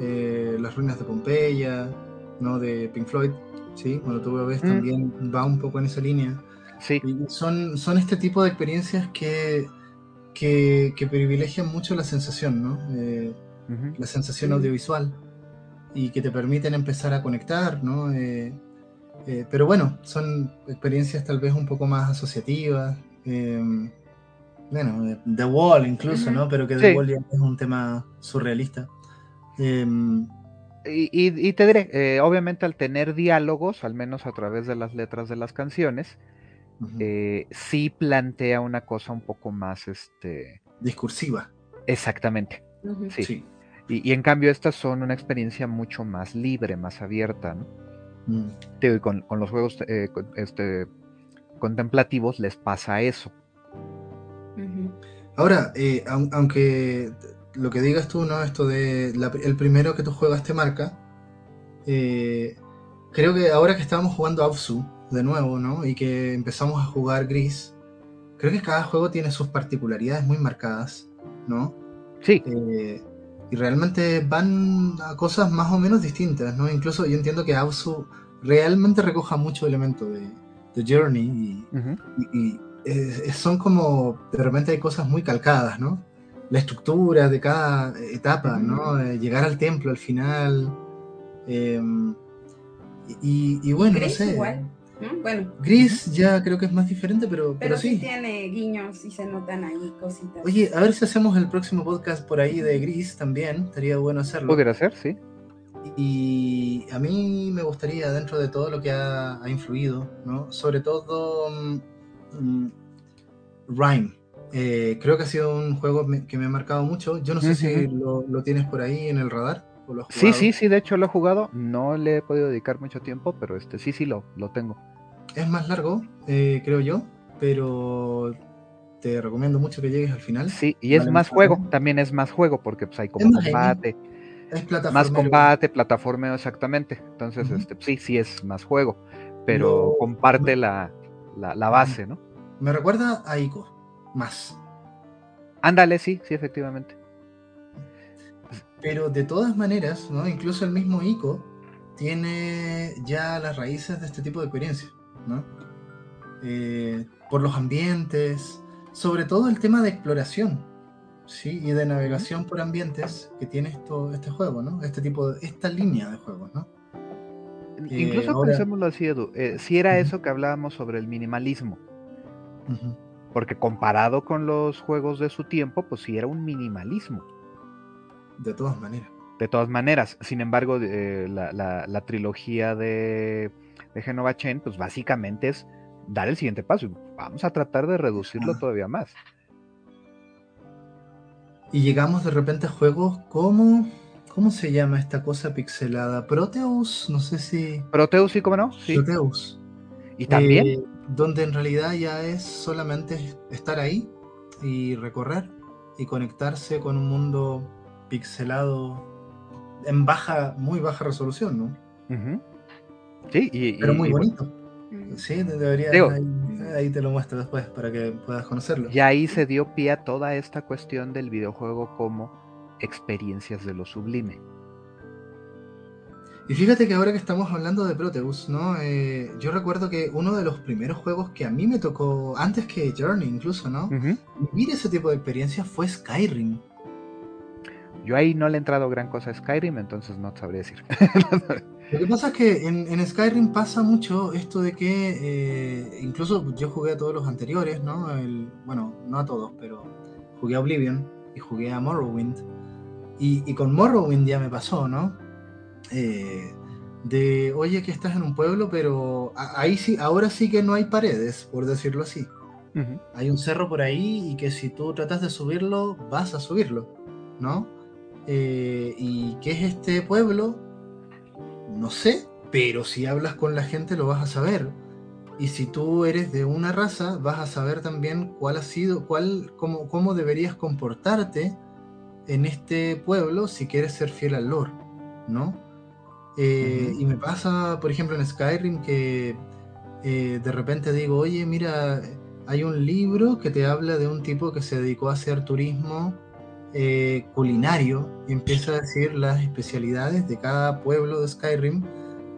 eh, las ruinas de Pompeya, ¿no? De Pink Floyd, ¿sí? Cuando tú ves mm. también va un poco en esa línea. Sí. son, son este tipo de experiencias que, que, privilegian mucho la sensación, ¿no? Eh, la sensación audiovisual y que te permiten empezar a conectar, ¿no? Eh, pero bueno, son experiencias tal vez un poco más asociativas bueno, The Wall incluso, ¿no? Pero que The Wall ya es un tema surrealista. Em, y, te diré, eh, obviamente al tener diálogos, al menos a través de las letras de las canciones, eh, sí plantea una cosa un poco más, este... Discursiva. Exactamente. sí. Y, en cambio estas son una experiencia mucho más libre, más abierta, ¿no? Mm. y con, los juegos eh, este, contemplativos les pasa eso. Ahora, eh, aunque lo que digas tú, ¿no? Esto de el primero que tú juegas te marca, eh, creo que ahora que estamos jugando Absu de nuevo, ¿no? Y que empezamos a jugar Gris, creo que cada juego tiene sus particularidades muy marcadas, ¿no? Sí. Eh, y realmente van a cosas más o menos distintas, ¿no? Incluso yo entiendo que Absu realmente recoja mucho elemento de, de Journey y, son como, de repente hay cosas muy calcadas, ¿no? La estructura de cada etapa, ¿no? llegar al templo al final. Em, y, bueno, no sé. Bueno. Gris ya creo que es más diferente, pero, pero, sí. tiene guiños y se notan ahí cositas. Oye, a ver si hacemos el próximo podcast por ahí de Gris también. Estaría bueno hacerlo. Podría ser, sí. Y a mí me gustaría, dentro de todo lo que ha, influido, ¿no? sobre todo mm, mm, Rhyme. Eh, creo que ha sido un juego que me ha marcado mucho. Yo no sé si lo, tienes por ahí en el radar. Sí, sí, sí, de hecho lo he jugado. No le he podido dedicar mucho tiempo, pero este sí, sí lo, lo tengo. Es más largo, eh, creo yo, pero te recomiendo mucho que llegues al final. Sí, y es más juego, también es más juego, porque pues, hay como combate. Más combate, plataformeo, exactamente. Entonces, este, sí, sí es más juego, pero comparte la, base, ¿no? Me recuerda a Ico, más. Ándale, sí, sí, efectivamente. Pero de todas maneras, ¿no? Incluso el mismo Ico tiene ya las raíces de este tipo de experiencia, ¿no? Eh, por los ambientes, sobre todo el tema de exploración, Sí, y de navegación por ambientes que tiene esto, este juego, ¿no? Este tipo de, esta línea de juegos, ¿no? Incluso eh, pensémoslo así, Edu, eh, si era eso que hablábamos sobre el minimalismo. Porque comparado con los juegos de su tiempo, pues sí era un minimalismo. De todas maneras. De todas maneras. Sin embargo, eh, la, trilogía de, de Genova Chen, pues básicamente es dar el siguiente paso. Vamos a tratar de reducirlo todavía más. Y llegamos de repente a juegos como. ¿Cómo se llama esta cosa pixelada? Proteus, no sé si. Proteus, sí, cómo no. Sí. Proteus. Y también. Eh, donde en realidad ya es solamente estar ahí y recorrer y conectarse con un mundo pixelado en baja, muy baja resolución, ¿no? Sí, y, pero muy bonito. Sí, debería. ahí, te lo muestro después para que puedas conocerlo. Y ahí se dio pie a toda esta cuestión del videojuego como experiencias de lo sublime. Y fíjate que ahora que estamos hablando de Proteus, ¿no? Eh, yo recuerdo que uno de los primeros juegos que a mí me tocó, antes que Journey incluso, ¿no? Vivir ese tipo de experiencias fue Skyrim. Yo ahí no le he entrado gran cosa a Skyrim, entonces no sabría decir. Lo que pasa es que en, Skyrim pasa mucho esto de que, eh, incluso yo jugué a todos los anteriores, ¿no? bueno, no a todos, pero jugué a Oblivion y jugué a Morrowind. Y, con Morrowind ya me pasó, ¿no? Eh, de, oye, que estás en un pueblo, pero ahí sí, ahora sí que no hay paredes, por decirlo así. Hay un cerro por ahí y que si tú tratas de subirlo, vas a subirlo, ¿no? Eh, ¿Y qué es este pueblo? No sé, pero si hablas con la gente lo vas a saber. Y si tú eres de una raza, vas a saber también cuál ha sido, cuál, cómo, cómo deberías comportarte en este pueblo si quieres ser fiel al lore, ¿no? Eh, y me pasa, por ejemplo, en Skyrim que eh, de repente digo, oye, mira, hay un libro que te habla de un tipo que se dedicó a hacer turismo eh, culinario y empieza a decir las especialidades de cada pueblo de Skyrim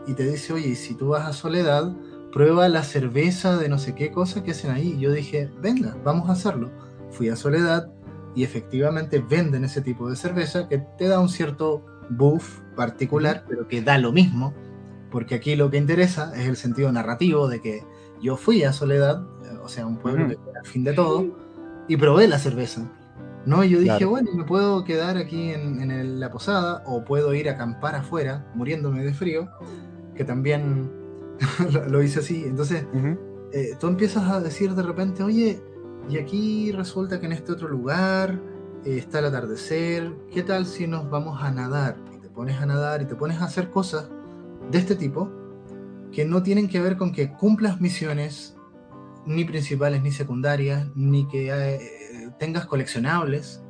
y te dice, oye, si tú vas a Soledad, prueba la cerveza de no sé qué cosa que hacen ahí. Y yo dije, venga, vamos a hacerlo. Fui a Soledad y efectivamente venden ese tipo de cerveza que te da un cierto buff particular, pero que da lo mismo, porque aquí lo que interesa es el sentido narrativo de que yo fui a Soledad, o sea, un pueblo que al fin de todo, y probé la cerveza. ¿No? Yo dije, bueno, me puedo quedar aquí en, la posada o puedo ir a acampar afuera, muriéndome de frío, que también lo, hice así. Entonces, eh, tú empiezas a decir de repente, oye, y aquí resulta que en este otro lugar eh, está el atardecer, ¿qué tal si nos vamos a nadar? Y te pones a nadar y te pones a hacer cosas de este tipo que no tienen que ver con que cumplas misiones ni principales ni secundarias, ni que eh, tengas coleccionables,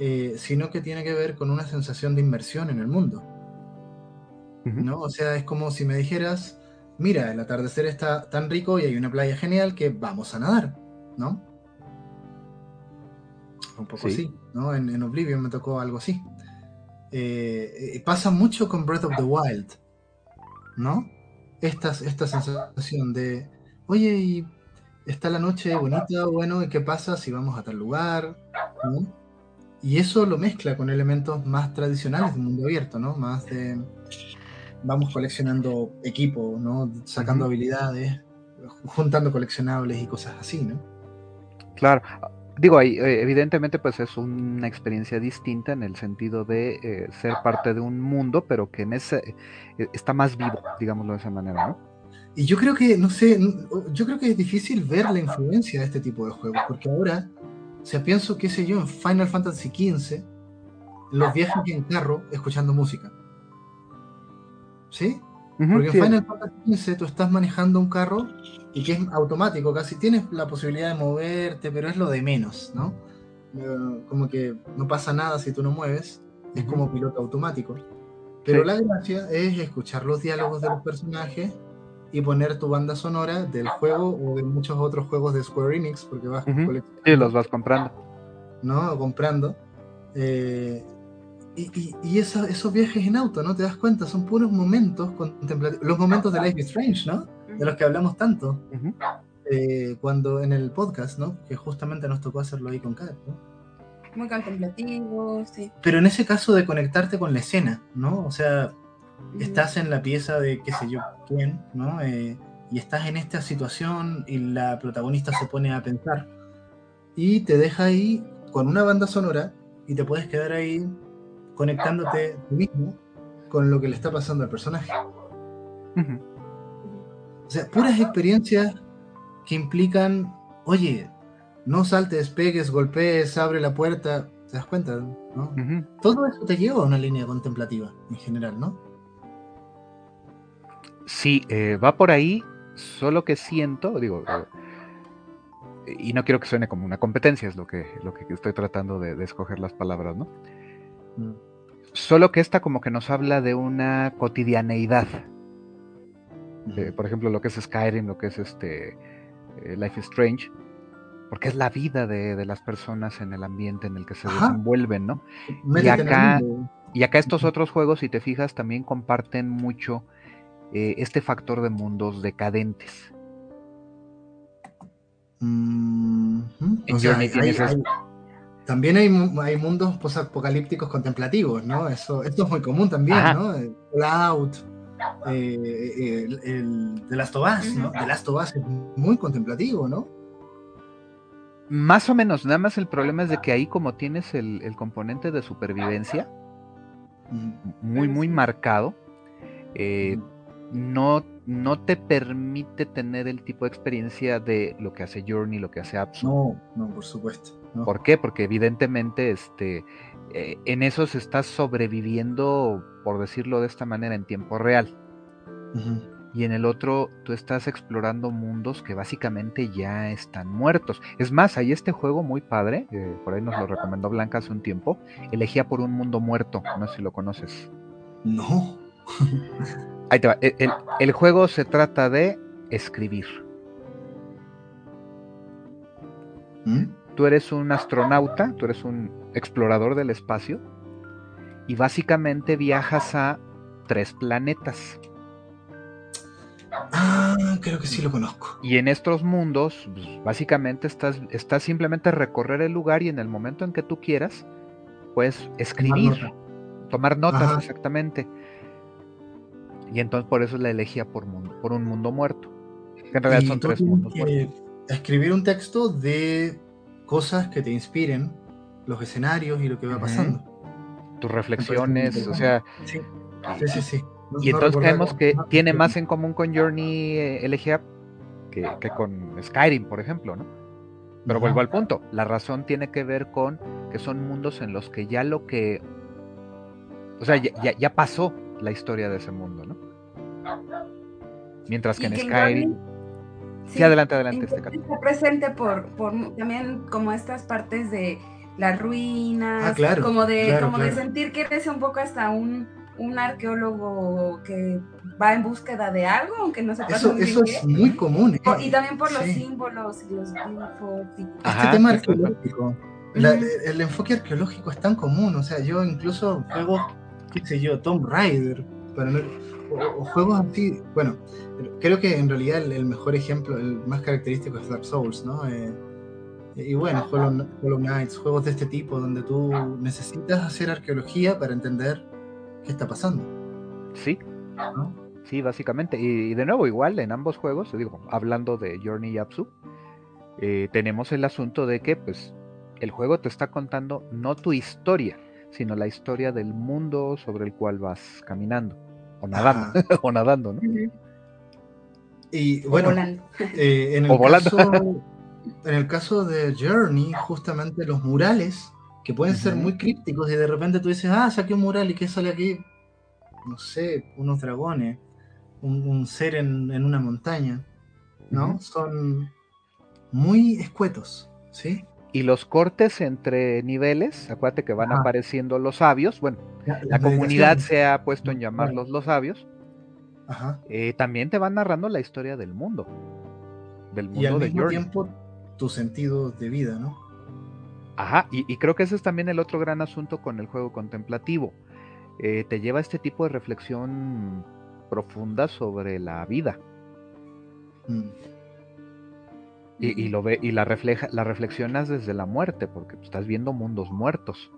eh, sino que tiene que ver con una sensación de inmersión en el mundo. ¿no? O sea, es como si me dijeras, mira, el atardecer está tan rico y hay una playa genial que vamos a nadar, ¿no? Un poco así, ¿no? En, Oblivion me tocó algo así. Eh, pasa mucho con Breath of the Wild, ¿no? Esta, esta sensación de, oye, y está la noche bonita, bueno, ¿y qué pasa si vamos a tal lugar? Y eso lo mezcla con elementos más tradicionales del mundo abierto, ¿no? Más de, vamos coleccionando equipo, ¿no? Sacando habilidades, juntando coleccionables y cosas así, ¿no? Claro. Digo, ahí, eh, evidentemente pues es una experiencia distinta en el sentido de eh, ser parte de un mundo, pero que en ese eh, está más vivo, digámoslo de esa manera, ¿no? Y yo creo que, no sé, yo creo que es difícil ver la influencia de este tipo de juegos, porque ahora, o sea, pienso, qué sé yo, en Final Fantasy XV, los viajes en carro escuchando música. ¿Sí? Porque en Final Fantasy XV tú estás manejando un carro y que es automático, casi tienes la posibilidad de moverte, pero es lo de menos, ¿no? Eh, como que no pasa nada si tú no mueves, es como piloto automático. Pero la gracia es escuchar los diálogos de los personajes y poner tu banda sonora del juego o de muchos otros juegos de Square Enix, porque vas Sí, los vas comprando. ¿No? Comprando. Eh, y, y, esos viajes en auto, ¿no? Te das cuenta, son puros momentos contemplativos. Los momentos de Life is Strange, ¿no? De los que hablamos tanto. Eh, cuando en el podcast, ¿no? Que justamente nos tocó hacerlo ahí con Kat, ¿no? Muy contemplativo, sí. Pero en ese caso de conectarte con la escena, ¿no? O sea, estás en la pieza de qué sé yo quién, ¿no? Eh, y estás en esta situación y la protagonista se pone a pensar y te deja ahí con una banda sonora y te puedes quedar ahí conectándote tú mismo con lo que le está pasando al personaje. O sea, puras experiencias que implican, oye, no saltes, pegues, golpees, abre la puerta, ¿te das cuenta? ¿no? Todo eso te lleva a una línea contemplativa en general, ¿no? Sí, eh, va por ahí, solo que siento, digo, eh, y no quiero que suene como una competencia, es lo que, lo que estoy tratando de, escoger las palabras, ¿no? Mm. Solo que esta como que nos habla de una cotidianeidad. por ejemplo, lo que es Skyrim, lo que es este eh, Life is Strange, porque es la vida de, las personas en el ambiente en el que se desenvuelven, ¿no? Y acá, y acá estos otros juegos, si te fijas, también comparten mucho eh, este factor de mundos decadentes. también hay, hay mundos posapocalípticos contemplativos, ¿no? Eso, esto es muy común también, ¿no? El Cloud, eh, el, The Last of Us, ¿no? The Last of Us es muy contemplativo, ¿no? Más o menos, nada más el problema es de que ahí como tienes el, componente de supervivencia muy, muy marcado, eh, no, no te permite tener el tipo de experiencia de lo que hace Journey, lo que hace Apps. No, no, por supuesto. ¿Por qué? Porque evidentemente este, eh, en esos estás sobreviviendo, por decirlo de esta manera, en tiempo real. Y en el otro tú estás explorando mundos que básicamente ya están muertos. Es más, hay este juego muy padre, eh, por ahí nos lo recomendó Blanca hace un tiempo, Elegía por un mundo muerto, no sé si lo conoces. No. Ahí te va. El, juego se trata de escribir. ¿Mm? Tú eres un astronauta, tú eres un explorador del espacio y básicamente viajas a tres planetas. Ah, creo que sí lo conozco. Y en estos mundos, pues, básicamente estás, estás simplemente a recorrer el lugar y en el momento en que tú quieras, puedes escribir, tomar, notas exactamente. Y entonces por eso la elegía por, por un mundo muerto. en realidad son tres mundos muertos. Escribir un texto de cosas que te inspiren los escenarios y lo que va pasando. Tus reflexiones, o sea... Sí, sí, sí. y entonces creemos que tiene más en común con Journey eh, LGA que, que, con Skyrim, por ejemplo, ¿no? Pero vuelvo al punto, la razón tiene que ver con que son mundos en los que ya lo que... O sea, ya, ya pasó la historia de ese mundo, ¿no? Mientras que en Skyrim... Sí, adelante, adelante. Este está presente por, por también como estas partes de las ruinas, ah, claro, como de, como de sentir que eres un poco hasta un, un arqueólogo que va en búsqueda de algo, aunque no se Eso, eso es muy común. ¿eh? Y también por los símbolos y los glifos. Este tema arqueológico, el enfoque arqueológico es tan común, o sea, yo incluso juego, qué sé yo, Tomb Raider, para no, o, juegos así, bueno, creo que en realidad el, mejor ejemplo, el más característico es Dark Souls, ¿no? Eh, y bueno, Hollow, Knights, juegos de este tipo, donde tú necesitas hacer arqueología para entender qué está pasando. Sí. Sí, básicamente. Y, de nuevo, igual en ambos juegos, digo, hablando de Journey y Apsu, eh, tenemos el asunto de que, pues, el juego te está contando no tu historia, sino la historia del mundo sobre el cual vas caminando o nadando, o nadando, ¿no? Y bueno, eh, en, el caso, en el caso de Journey, justamente los murales, que pueden ser muy crípticos, y de repente tú dices, ah, saqué un mural y ¿qué sale aquí? No sé, unos dragones, un, ser en, una montaña, ¿no? Son muy escuetos, ¿sí? Y los cortes entre niveles, acuérdate que van apareciendo los sabios, bueno, la, comunidad se ha puesto en llamarlos los sabios, eh, también te van narrando la historia del mundo, del mundo y al de mismo tiempo tu sentido de vida, ¿no? Ajá, y, creo que ese es también el otro gran asunto con el juego contemplativo. Eh, te lleva a este tipo de reflexión profunda sobre la vida. Mm. Y, lo ve, y la, refleja, la reflexionas desde la muerte, porque estás viendo mundos muertos.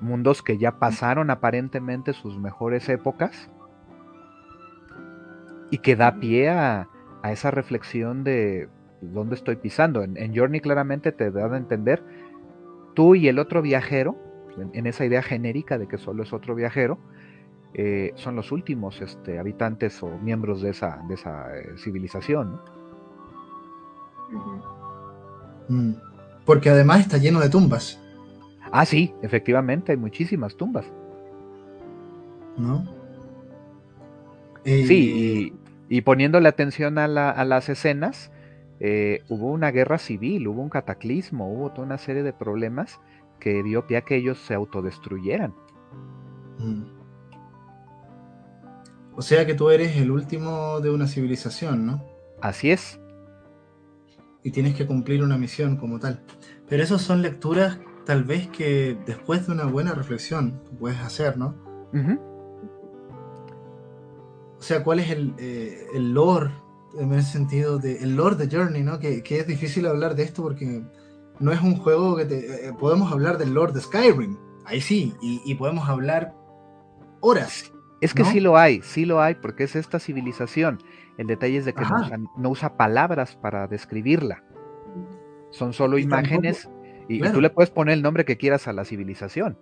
Mundos que ya pasaron aparentemente sus mejores épocas. Y que da pie a, esa reflexión de dónde estoy pisando. En, Journey claramente te da a entender tú y el otro viajero, en, esa idea genérica de que solo es otro viajero, eh, son los últimos este, habitantes o miembros de esa, de esa eh, civilización. Mm. Porque además está lleno de tumbas. Ah, sí, efectivamente, hay muchísimas tumbas. ¿No? Sí, y, poniéndole atención a, las escenas, eh, hubo una guerra civil, hubo un cataclismo, hubo toda una serie de problemas que dio pie a que ellos se autodestruyeran. Mm. O sea que tú eres el último de una civilización, ¿no? Así es y tienes que cumplir una misión como tal. Pero esas son lecturas tal vez que después de una buena reflexión puedes hacer, ¿no? O sea, ¿cuál es el, eh, el lore, en ese sentido, de, el lore de Journey, ¿no? Que, que, es difícil hablar de esto porque no es un juego que te... Eh, podemos hablar del lore de Skyrim, ahí sí, y, podemos hablar horas. Es que sí lo hay, sí lo hay, porque es esta civilización. El detalle es de que no usa, palabras para describirla. Son solo imágenes y, tú le puedes poner el nombre que quieras a la civilización.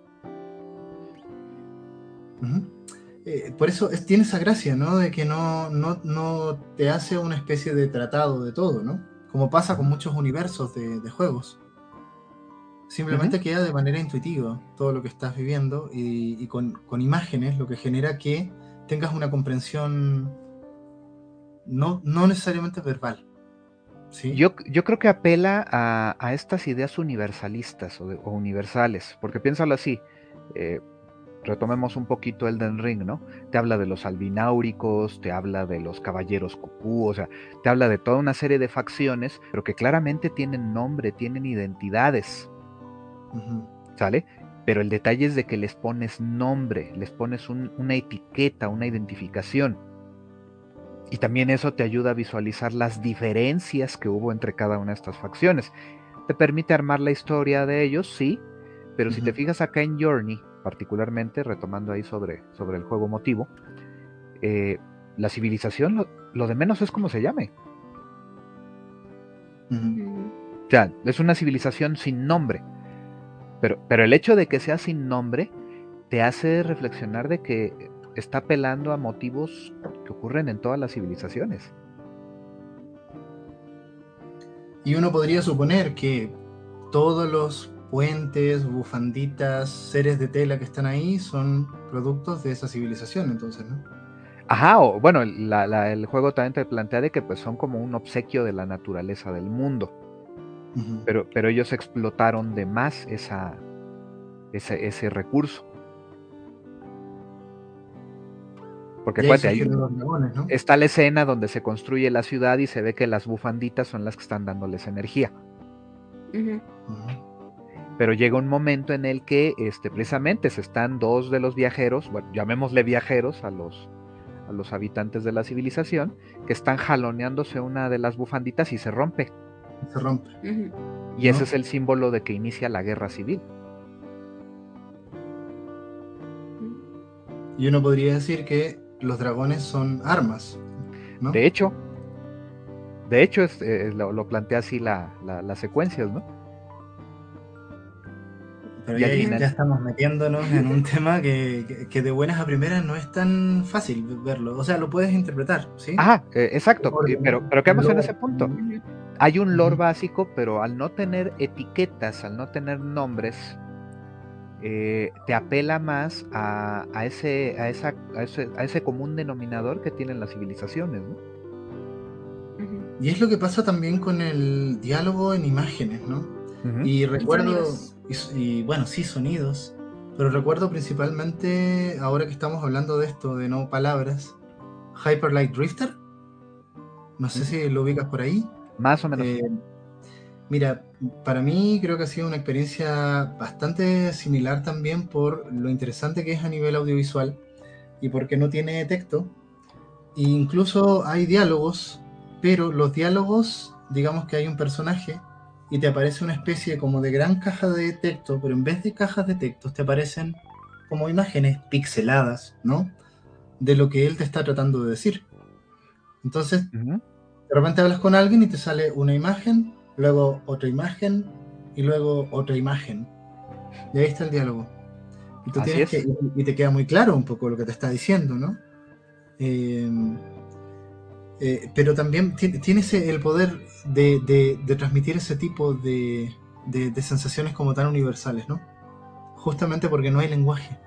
Eh, por eso tiene esa gracia, ¿no? De que no, no, te hace una especie de tratado de todo, ¿no? Como pasa con muchos universos de, juegos. Simplemente queda de manera intuitiva todo lo que estás viviendo y, con, con, imágenes, lo que genera que tengas una comprensión no, no necesariamente verbal. ¿Sí? Yo, yo creo que apela a, estas ideas universalistas o, universales, porque piénsalo así, eh, retomemos un poquito el Den Ring, ¿no? Te habla de los albináuricos, te habla de los caballeros cucú, o sea, te habla de toda una serie de facciones, pero que claramente tienen nombre, tienen identidades. ¿Sale? Pero el detalle es de que les pones nombre, les pones una etiqueta, una identificación. Y también eso te ayuda a visualizar las diferencias que hubo entre cada una de estas facciones. Te permite armar la historia de ellos, sí, pero si te fijas acá en Journey, particularmente, retomando ahí sobre, sobre el juego motivo, eh, la civilización, lo, de menos es como se llame. O sea, es una civilización sin nombre. Pero, pero el hecho de que sea sin nombre te hace reflexionar de que está apelando a motivos que ocurren en todas las civilizaciones. Y uno podría suponer que todos los puentes, bufanditas, seres de tela que están ahí son productos de esa civilización, entonces, ¿no? Ajá, o bueno, el juego también te plantea de que pues son como un obsequio de la naturaleza del mundo. pero, pero ellos explotaron de más esa, ese, ese recurso. Porque está la escena donde se construye la ciudad y se ve que las bufanditas son las que están dándoles energía. Pero llega un momento en el que este, precisamente se están dos de los viajeros, bueno, llamémosle viajeros a los, a los habitantes de la civilización, que están jaloneándose una de las bufanditas y se rompe. Se rompe. Y ese es el símbolo de que inicia la guerra civil. Y uno podría decir que los dragones son armas. ¿no? De hecho, de hecho eh, lo, plantea así la, las secuencias, ¿no? Pero ya, ya, estamos metiéndonos en un tema que, que, de buenas a primeras no es tan fácil verlo. O sea, lo puedes interpretar, ¿sí? Ajá, eh, exacto. pero, pero quedamos en ese punto. Hay un lore básico, pero al no tener etiquetas, al no tener nombres, eh, te apela más a, ese, a, esa, a, ese, común denominador que tienen las civilizaciones. ¿no? Y es lo que pasa también con el diálogo en imágenes, ¿no? Y recuerdo, y, bueno, sí, sonidos, pero recuerdo principalmente, ahora que estamos hablando de esto, de no palabras, Hyper Light Drifter. No sé si lo ubicas por ahí. Más o menos. Eh, Mira, para mí creo que ha sido una experiencia bastante similar también por lo interesante que es a nivel audiovisual y porque no tiene texto. E incluso hay diálogos, pero los diálogos, digamos que hay un personaje y te aparece una especie como de gran caja de texto, pero en vez de cajas de texto te aparecen como imágenes pixeladas, ¿no? De lo que él te está tratando de decir. Entonces, de repente hablas con alguien y te sale una imagen luego otra imagen y luego otra imagen. Y ahí está el diálogo. Y, tú tienes que, y te queda muy claro un poco lo que te está diciendo, ¿no? Em, eh, pero también tienes el poder de, transmitir ese tipo de, de, sensaciones como tan universales, ¿no? Justamente porque no hay lenguaje.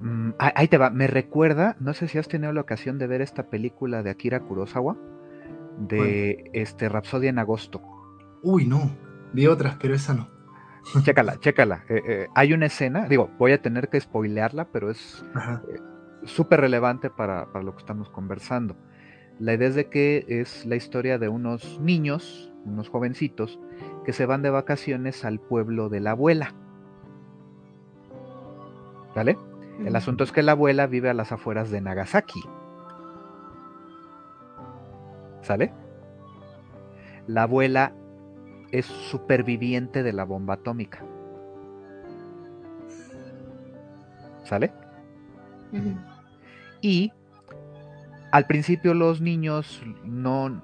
Mm, ahí te va, me recuerda, no sé si has tenido la ocasión de ver esta película de Akira Kurosawa de este Rapsodia en agosto. Uy, no. Vi otras, pero esa no. Chécala, chécala. Eh, eh, hay una escena, digo, voy a tener que spoilearla, pero es eh, súper relevante para, lo que estamos conversando. La idea es de que es la historia de unos niños, unos jovencitos, que se van de vacaciones al pueblo de la abuela. ¿Vale? El asunto es que la abuela vive a las afueras de Nagasaki. ¿Sale? La abuela es superviviente de la bomba atómica. ¿Sale? Y al principio los niños no,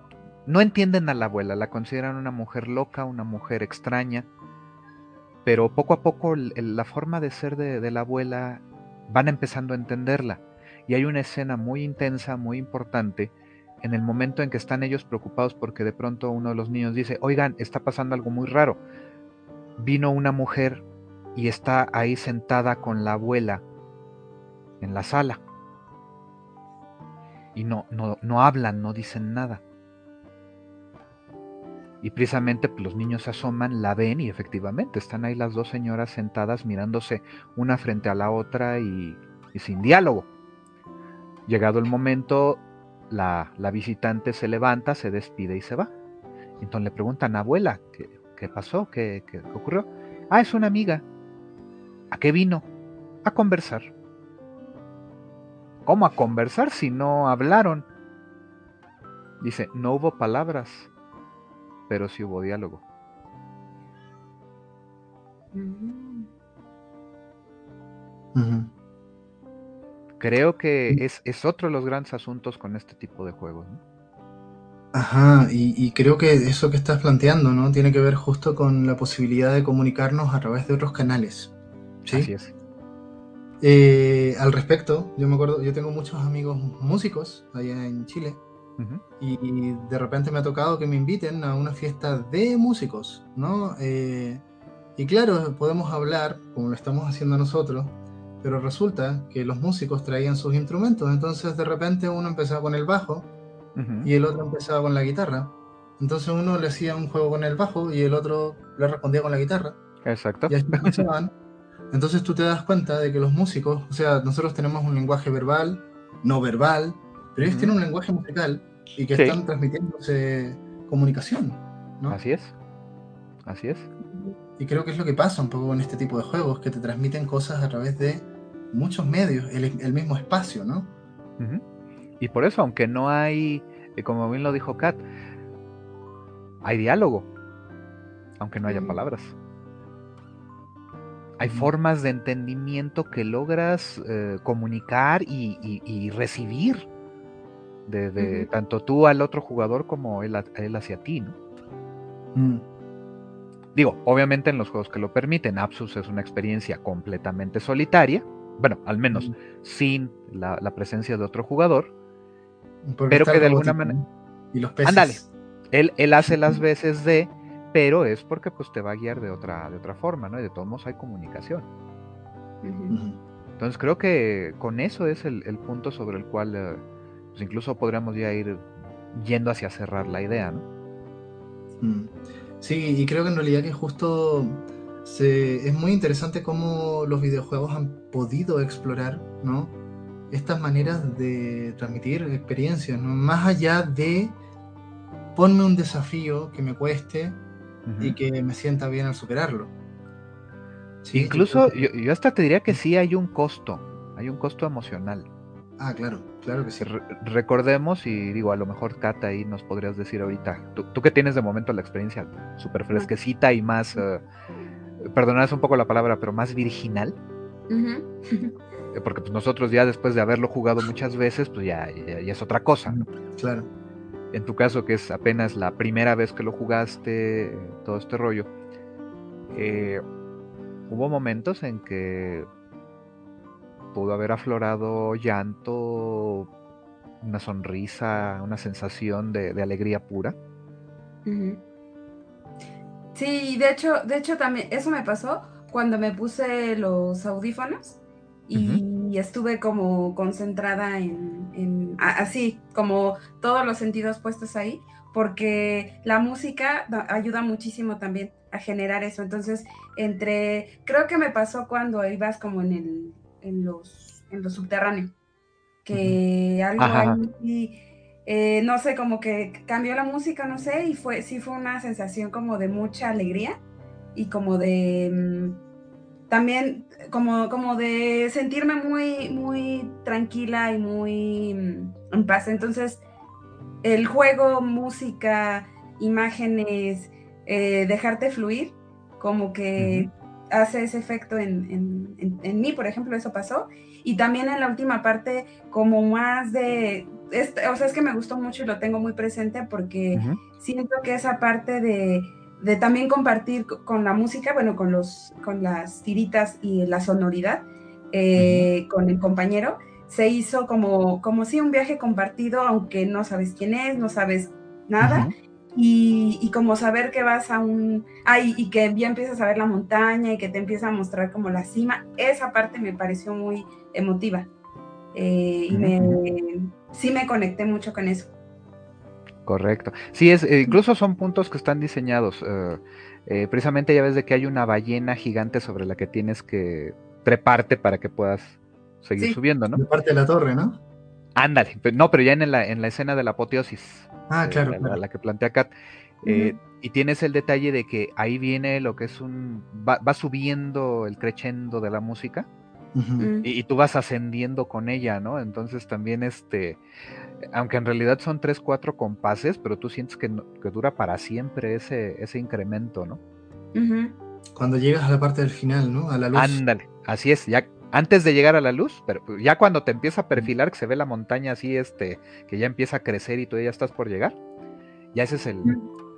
no entienden a la abuela, la consideran una mujer loca, una mujer extraña, pero poco a poco la forma de ser de, de la abuela van empezando a entenderla. Y hay una escena muy intensa, muy importante, en el momento en que están ellos preocupados porque de pronto uno de los niños dice, oigan, está pasando algo muy raro. Vino una mujer y está ahí sentada con la abuela en la sala. Y no, no, no hablan, no dicen nada. Y precisamente pues, los niños se asoman, la ven y efectivamente están ahí las dos señoras sentadas mirándose una frente a la otra y, y sin diálogo. Llegado el momento, la, visitante se levanta, se despide y se va. Entonces le preguntan, abuela, ¿qué, pasó? ¿Qué, ¿Qué, ocurrió? Ah, es una amiga. ¿A qué vino? A conversar. ¿Cómo a conversar si no hablaron? Dice, no hubo palabras, pero sí hubo diálogo. Creo que es, otro de los grandes asuntos con este tipo de juegos. Ajá, y, creo que eso que estás planteando, ¿no? Tiene que ver justo con la posibilidad de comunicarnos a través de otros canales. ¿sí? Así es. Eh, al respecto, yo me acuerdo, yo tengo muchos amigos músicos allá en Chile y de repente me ha tocado que me inviten a una fiesta de músicos, ¿no? Eh, y claro, podemos hablar como lo estamos haciendo nosotros, pero resulta que los músicos traían sus instrumentos, entonces de repente uno empezaba con el bajo y el otro empezaba con la guitarra. Entonces uno le hacía un juego con el bajo y el otro le respondía con la guitarra. Exacto. Y así Entonces tú te das cuenta de que los músicos, o sea, nosotros tenemos un lenguaje verbal, no verbal, pero ellos tienen un lenguaje musical y que están transmitiéndose comunicación. ¿no? Así es. Así es. Y creo que es lo que pasa un poco con este tipo de juegos, que te transmiten cosas a través de muchos medios, el, mismo espacio, ¿no? Y por eso, aunque no hay, eh, como bien lo dijo Kat, hay diálogo, aunque no haya palabras. Hay formas de entendimiento que logras eh, comunicar y, recibir de, tanto tú al otro jugador como él, él hacia ti, ¿no? Mm. Digo, obviamente en los juegos que lo permiten, Apsus es una experiencia completamente solitaria, bueno, al menos sin la, presencia de otro jugador, pero que de alguna manera... Y los peces. Ándale, él, él hace las veces de, pero es porque pues te va a guiar de otra, de otra forma, ¿no? Y de todos modos hay comunicación. Entonces creo que con eso es el, punto sobre el cual eh, pues incluso podríamos ya ir yendo hacia cerrar la idea, ¿no? Mm. Sí, y creo que en realidad que justo es muy interesante cómo los videojuegos han podido explorar, ¿no? Estas maneras de transmitir experiencias, ¿no? Más allá de ponme un desafío que me cueste y que me sienta bien al superarlo. Incluso yo, hasta te diría que sí hay un costo, hay un costo emocional. Ah, claro, claro que sí. recordemos, y digo, a lo mejor Cata ahí nos podrías decir ahorita, tú, que tienes de momento la experiencia súper fresquecita y más, uh, un poco la palabra, pero más virginal. Porque pues, nosotros ya después de haberlo jugado muchas veces, pues ya, ya, es otra cosa. Claro. En tu caso, que es apenas la primera vez que lo jugaste, todo este rollo, eh, hubo momentos en que pudo haber aflorado llanto, una sonrisa, una sensación de, alegría pura. Sí, de hecho, de hecho también eso me pasó cuando me puse los audífonos y estuve como concentrada en, así, como todos los sentidos puestos ahí, porque la música ayuda muchísimo también a generar eso. Entonces, entre, creo que me pasó cuando ibas como en el, en los, en los subterráneos, que algo ahí, eh, no sé, como que cambió la música, no sé, y fue, sí fue una sensación como de mucha alegría y como de, mm, también como, como de sentirme muy, muy tranquila y muy mm, en paz. Entonces, el juego, música, imágenes, eh, dejarte fluir, como que hace ese efecto en, mí, por ejemplo, eso pasó. Y también en la última parte, como más de, o sea, es que me gustó mucho y lo tengo muy presente porque siento que esa parte de, también compartir con la música, bueno, con, los, con las tiritas y la sonoridad eh, con el compañero, se hizo como, como si un viaje compartido, aunque no sabes quién es, no sabes nada. Y, como saber que vas a un, ay, y que ya empiezas a ver la montaña y que te empieza a mostrar como la cima, esa parte me pareció muy emotiva. Eh, y me, sí me conecté mucho con eso. Correcto. Sí, es, eh, incluso son puntos que están diseñados. Eh, precisamente ya ves de que hay una ballena gigante sobre la que tienes que treparte para que puedas seguir subiendo, ¿no? parte de la torre, ¿no? Ándale, no, pero ya en la, en la escena de la apoteosis. Ah, claro. la, que plantea Kat. Eh, y tienes el detalle de que ahí viene lo que es un. Va, subiendo el crescendo de la música. Y, tú vas ascendiendo con ella, ¿no? Entonces también este. Aunque en realidad son tres, cuatro compases, pero tú sientes que, dura para siempre ese, ese incremento, ¿no? Cuando llegas a la parte del final, ¿no? A la luz. Ándale, así es, ya antes de llegar a la luz, pero pues, ya cuando te empieza a perfilar, que se ve la montaña así, este, que ya empieza a crecer y tú ya estás por llegar, Ya ese es el,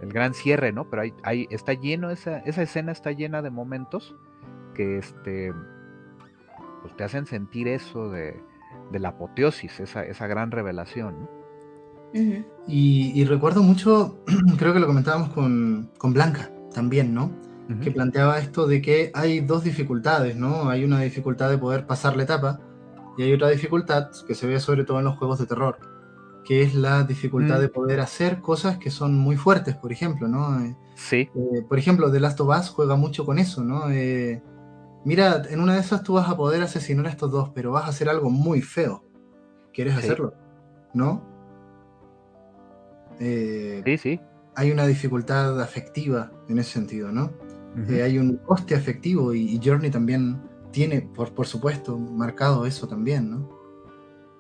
el gran cierre, ¿no? Pero ahí, está lleno, esa, esa escena está llena de momentos que este, pues te hacen sentir eso de, de la apoteosis, esa, esa gran revelación. y, recuerdo mucho, creo que lo comentábamos con, con Blanca también, ¿no? Que planteaba esto de que hay dos dificultades, ¿no? Hay una dificultad de poder pasar la etapa y hay otra dificultad que se ve sobre todo en los juegos de terror, que es la dificultad mm. de poder hacer cosas que son muy fuertes, por ejemplo, ¿no? Sí. Eh, por ejemplo, The Last of Us juega mucho con eso, ¿no? Eh, mira, en una de esas tú vas a poder asesinar a estos dos, pero vas a hacer algo muy feo. ¿Quieres hacerlo? ¿No? sí, sí. Hay una dificultad afectiva en ese sentido, ¿no? hay un coste afectivo y, Journey también tiene, por, por supuesto, marcado eso también, ¿no?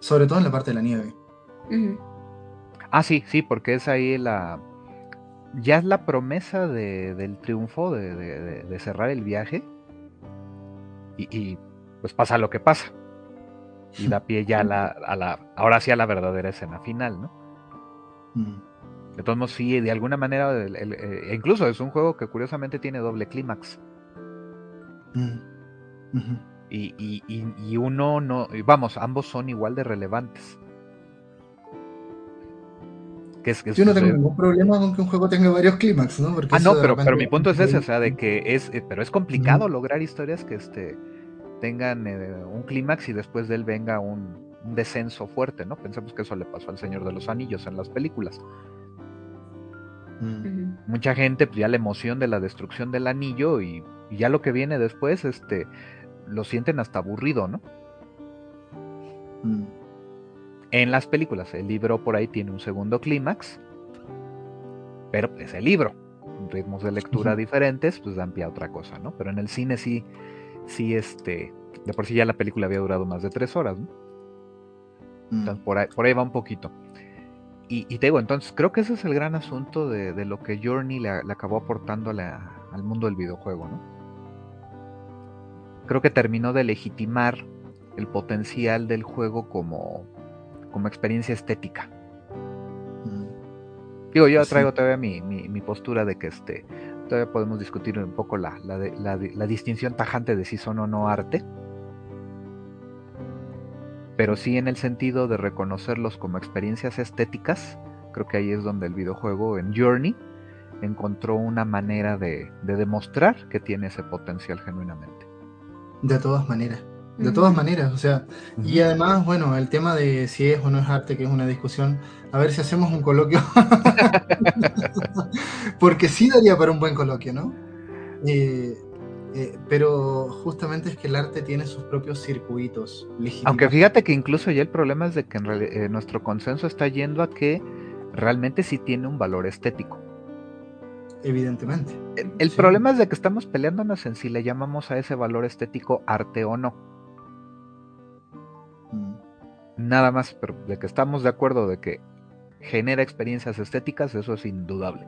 Sobre todo en la parte de la nieve. Ah, sí, sí, porque es ahí la. Ya es la promesa del triunfo, de, cerrar el viaje. Y, pues pasa lo que pasa. Y da pie ya a la, Ahora sí a la verdadera escena final, ¿no? Mm. De todos modos, sí, de alguna manera. Eh, incluso es un juego que curiosamente tiene doble clímax. Mm. y, y, uno no. Vamos, ambos son igual de relevantes. Yo no tengo ningún problema con que un juego tenga varios clímax, ¿no? ah, no, pero, pero mi punto es ese, o sea, de que es, eh, pero es complicado lograr historias que este, tengan eh, un clímax y después de él venga un, descenso fuerte, ¿no? Pensemos que eso le pasó al Señor de los Anillos en las películas. Mm. Mucha gente, pues ya la emoción de la destrucción del anillo y, ya lo que viene después, este, lo sienten hasta aburrido, ¿no? Mm en las películas. El libro por ahí tiene un segundo clímax, pero es el libro. Ritmos de lectura diferentes, pues dan pie a otra cosa, ¿no? Pero en el cine sí, sí, este, de por sí ya la película había durado más de tres horas, ¿no? Entonces mm. por ahí, por ahí va un poquito. Y, te digo, entonces creo que ese es el gran asunto de, lo que Journey le, acabó aportando al mundo del videojuego, ¿no? Creo que terminó de legitimar el potencial del juego como, como experiencia estética. Mm. Digo, yo pues traigo todavía mi, postura de que este, todavía podemos discutir un poco la, la, distinción tajante de si son o no arte. Pero sí en el sentido de reconocerlos como experiencias estéticas, creo que ahí es donde el videojuego en Journey encontró una manera de demostrar que tiene ese potencial genuinamente. De todas maneras. De todas maneras, o sea, y además, bueno, el tema de si es o no es arte, que es una discusión, a ver si hacemos un coloquio, porque sí daría para un buen coloquio, ¿no? Eh, eh, pero justamente es que el arte tiene sus propios circuitos. Aunque fíjate que incluso ya el problema es de que en eh, nuestro consenso está yendo a que realmente sí tiene un valor estético. Evidentemente. El, problema es de que estamos peleándonos en si le llamamos a ese valor estético arte o no. Nada más, pero de que estamos de acuerdo de que genera experiencias estéticas, eso es indudable.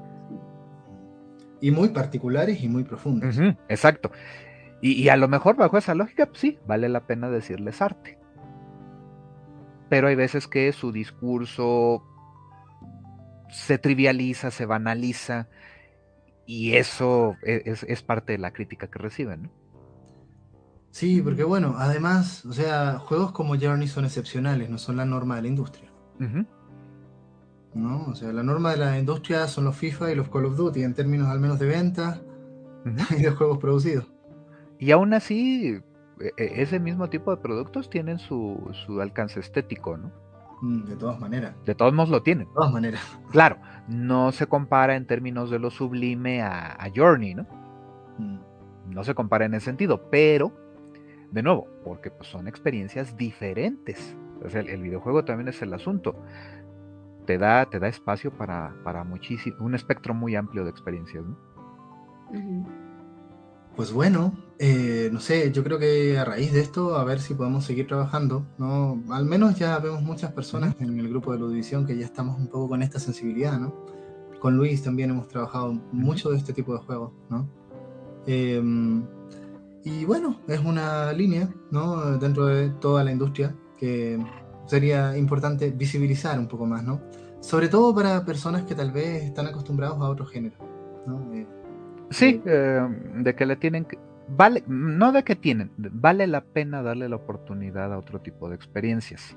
Y muy particulares y muy profundas. exacto. Y, a lo mejor bajo esa lógica, pues sí, vale la pena decirles arte. Pero hay veces que su discurso se trivializa, se banaliza, y eso e, es, es parte de la crítica que reciben. ¿no? Sí, porque bueno, además, o sea, juegos como Journey son excepcionales, no son la norma de la industria. ¿No? O sea, la norma de la industria son los FIFA y los Call of Duty en términos al menos de ventas y de juegos producidos. Y aún así, e, e, ese mismo tipo de productos tienen su, alcance estético, ¿no? Mm, de todas maneras. De todos modos lo tienen. De todas maneras. Claro, no se compara en términos de lo sublime a, Journey, ¿no? Mm. No se compara en ese sentido, pero de nuevo, porque pues, son experiencias diferentes. el, videojuego también es el asunto. Te da, te da espacio para, para muchísimo, un espectro muy amplio de experiencias. Pues bueno, eh, no sé, yo creo que a raíz de esto, a ver si podemos seguir trabajando, ¿no? Al menos ya vemos muchas personas en el grupo de Ludivisión que ya estamos un poco con esta sensibilidad, ¿no? Con Luis también hemos trabajado mucho de este tipo de juegos, ¿no? Em, y bueno, es una línea ¿no? dentro de toda la industria que sería importante visibilizar un poco más, ¿no? sobre todo para personas que tal vez están acostumbrados a otro género. ¿no? Eh, sí, eh, de que le tienen que, vale, no de que tienen, vale la pena darle la oportunidad a otro tipo de experiencias.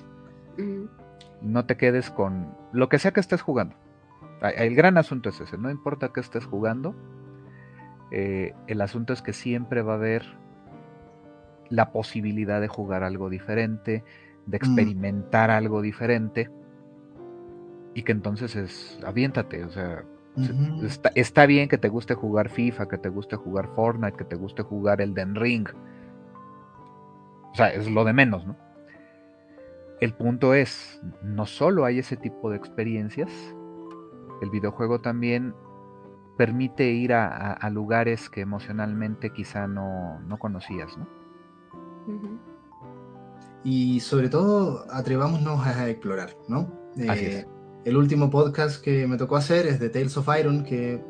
No te quedes con lo que sea que estés jugando. El gran asunto es ese, no importa que estés jugando, eh, el asunto es que siempre va a haber la posibilidad de jugar algo diferente, de mm. experimentar algo diferente, y que entonces es, aviéntate, o sea, está, bien que te guste jugar FIFA, que te guste jugar Fortnite, que te guste jugar Elden Ring. O sea, es lo de menos, ¿no? El punto es, no solo hay ese tipo de experiencias, el videojuego también permite ir a, lugares que emocionalmente quizá no, conocías, ¿no? Y sobre todo, atrevámonos a explorar, ¿no? Eh, el último podcast que me tocó hacer es de Tales of Iron, que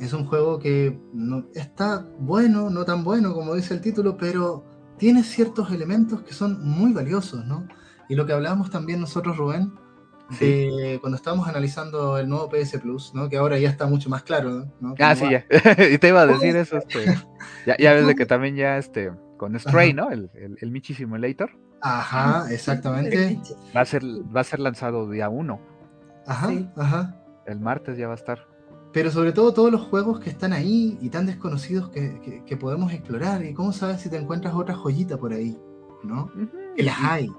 es un juego que no, está bueno, no tan bueno como dice el título, pero tiene ciertos elementos que son muy valiosos, ¿no? Y lo que hablábamos también nosotros, Rubén, cuando estábamos analizando el nuevo PS Plus, ¿no? que ahora ya está mucho más claro. ¿no? Ah, sí, ya. y te iba a decir eso. Este, ya, ya ves de que también ya este, con Stray, ¿no? El, el, el Michi Simulator. Ajá, exactamente. Va a ser, va a ser lanzado día uno. Ajá, ajá. El martes ya va a estar. Pero sobre todo todos los juegos que están ahí y tan desconocidos que, que, podemos explorar. ¿Y cómo sabes si te encuentras otra joyita por ahí? ¿No? Que las hay,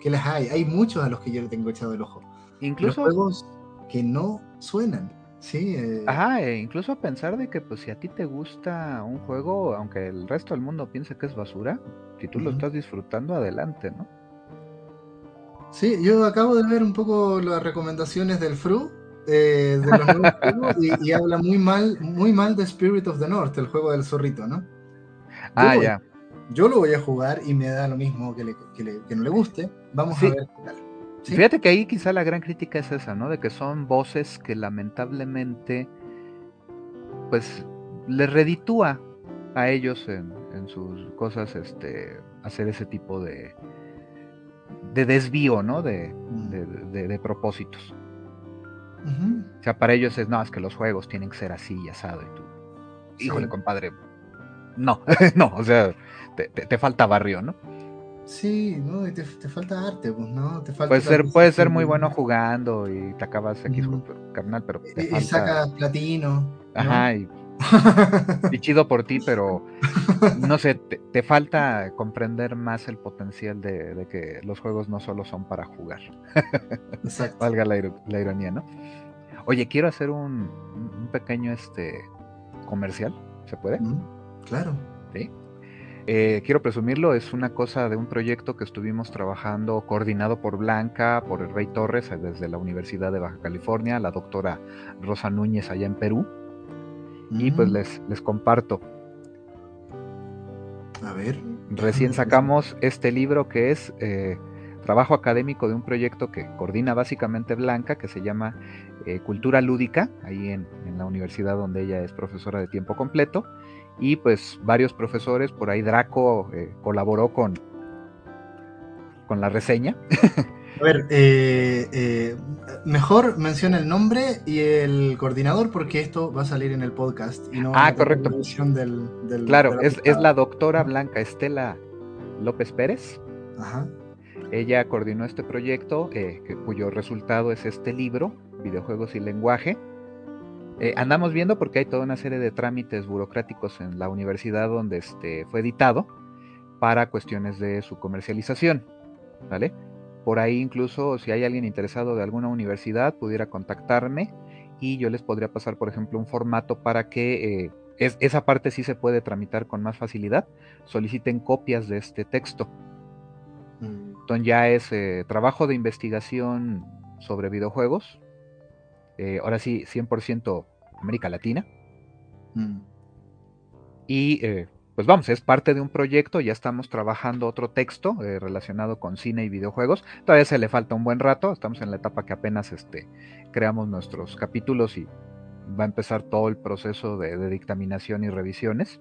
que las hay. Hay muchos a los que yo le tengo echado el ojo. Incluso juegos que no suenan. Sí, eh. Ajá, e incluso pensar de que pues si a ti te gusta un juego, aunque el resto del mundo piense que es basura, si tú lo estás disfrutando, adelante, ¿no? Sí, yo acabo de ver un poco las recomendaciones del Fru eh, de los nuevos juegos y, habla muy mal, muy mal de Spirit of the North, el juego del zorrito, ¿no? ah, ya. Yo lo voy a jugar y me da lo mismo que, que, no le guste. Vamos a ver qué tal. Fíjate que ahí quizá la gran crítica es esa, ¿no? De que son voces que lamentablemente, pues, les reditúa a ellos en, sus cosas, este, hacer ese tipo de, de desvío, ¿no? De, mm. propósitos. O sea, para ellos es, no, es que los juegos tienen que ser así y asado. Y tú, híjole, compadre, no, no, o sea, te falta barrio, ¿no? Sí, ¿no? te, falta arte, pues, ¿no? Te falta puede ser, puede ser muy bueno jugando y te acabas X carnal, pero. Te y, sacas platino. Ajá, y, chido por ti, pero no sé, te, falta comprender más el potencial de, que los juegos no solo son para jugar. Exacto. Valga la, ironía, ¿no? Oye, quiero hacer un, pequeño este comercial, ¿se puede? claro. Sí. Eh, quiero presumirlo, es una cosa de un proyecto que estuvimos trabajando coordinado por Blanca, por el Rey Torres eh, desde la Universidad de Baja California, la doctora Rosa Núñez allá en Perú. Y pues mm. les, les comparto. A ver. Recién sacamos este libro que es eh, trabajo académico de un proyecto que coordina básicamente Blanca, que se llama Cultura Lúdica, ahí en, en la universidad donde ella es profesora de tiempo completo y pues varios profesores, por ahí Draco eh, colaboró con, con la reseña. A ver, eh, eh, mejor menciona el nombre y el coordinador porque esto va a salir en el podcast y no ah, correcto. Del, del, claro, es, es, la doctora Blanca Estela López Pérez. Ajá. Ella coordinó este proyecto, cuyo resultado es este libro, Videojuegos y Lenguaje, eh, andamos viendo porque hay toda una serie de trámites burocráticos en la universidad donde este, fue editado para cuestiones de su comercialización, ¿vale? Por ahí incluso si hay alguien interesado de alguna universidad pudiera contactarme y yo les podría pasar, por ejemplo, un formato para que eh, esa parte sí se puede tramitar con más facilidad. Soliciten copias de este texto. Mm. Entonces ya es eh, trabajo de investigación sobre videojuegos. Ahora sí, 100% América Latina. Mm. Y eh, pues vamos, es parte de un proyecto, ya estamos trabajando otro texto eh, relacionado con cine y videojuegos. Todavía se le falta un buen rato, estamos en la etapa que apenas este, creamos nuestros capítulos y va a empezar todo el proceso de, dictaminación y revisiones.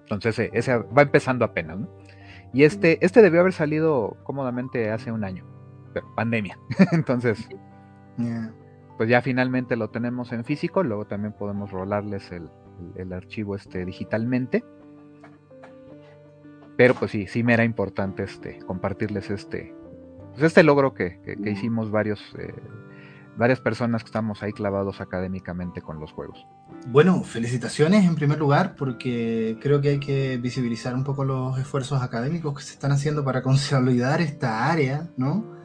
Entonces eh, ese va empezando apenas. Y este, mm. este debió haber salido cómodamente hace un año, pero pandemia. Entonces Pues ya finalmente lo tenemos en físico, luego también podemos rolarles el, archivo este digitalmente. Pero pues sí, sí me era importante este compartirles este, pues este logro que, hicimos varios, eh, varias personas que estamos ahí clavados académicamente con los juegos. Bueno, felicitaciones en primer lugar porque creo que hay que visibilizar un poco los esfuerzos académicos que se están haciendo para consolidar esta área, ¿no?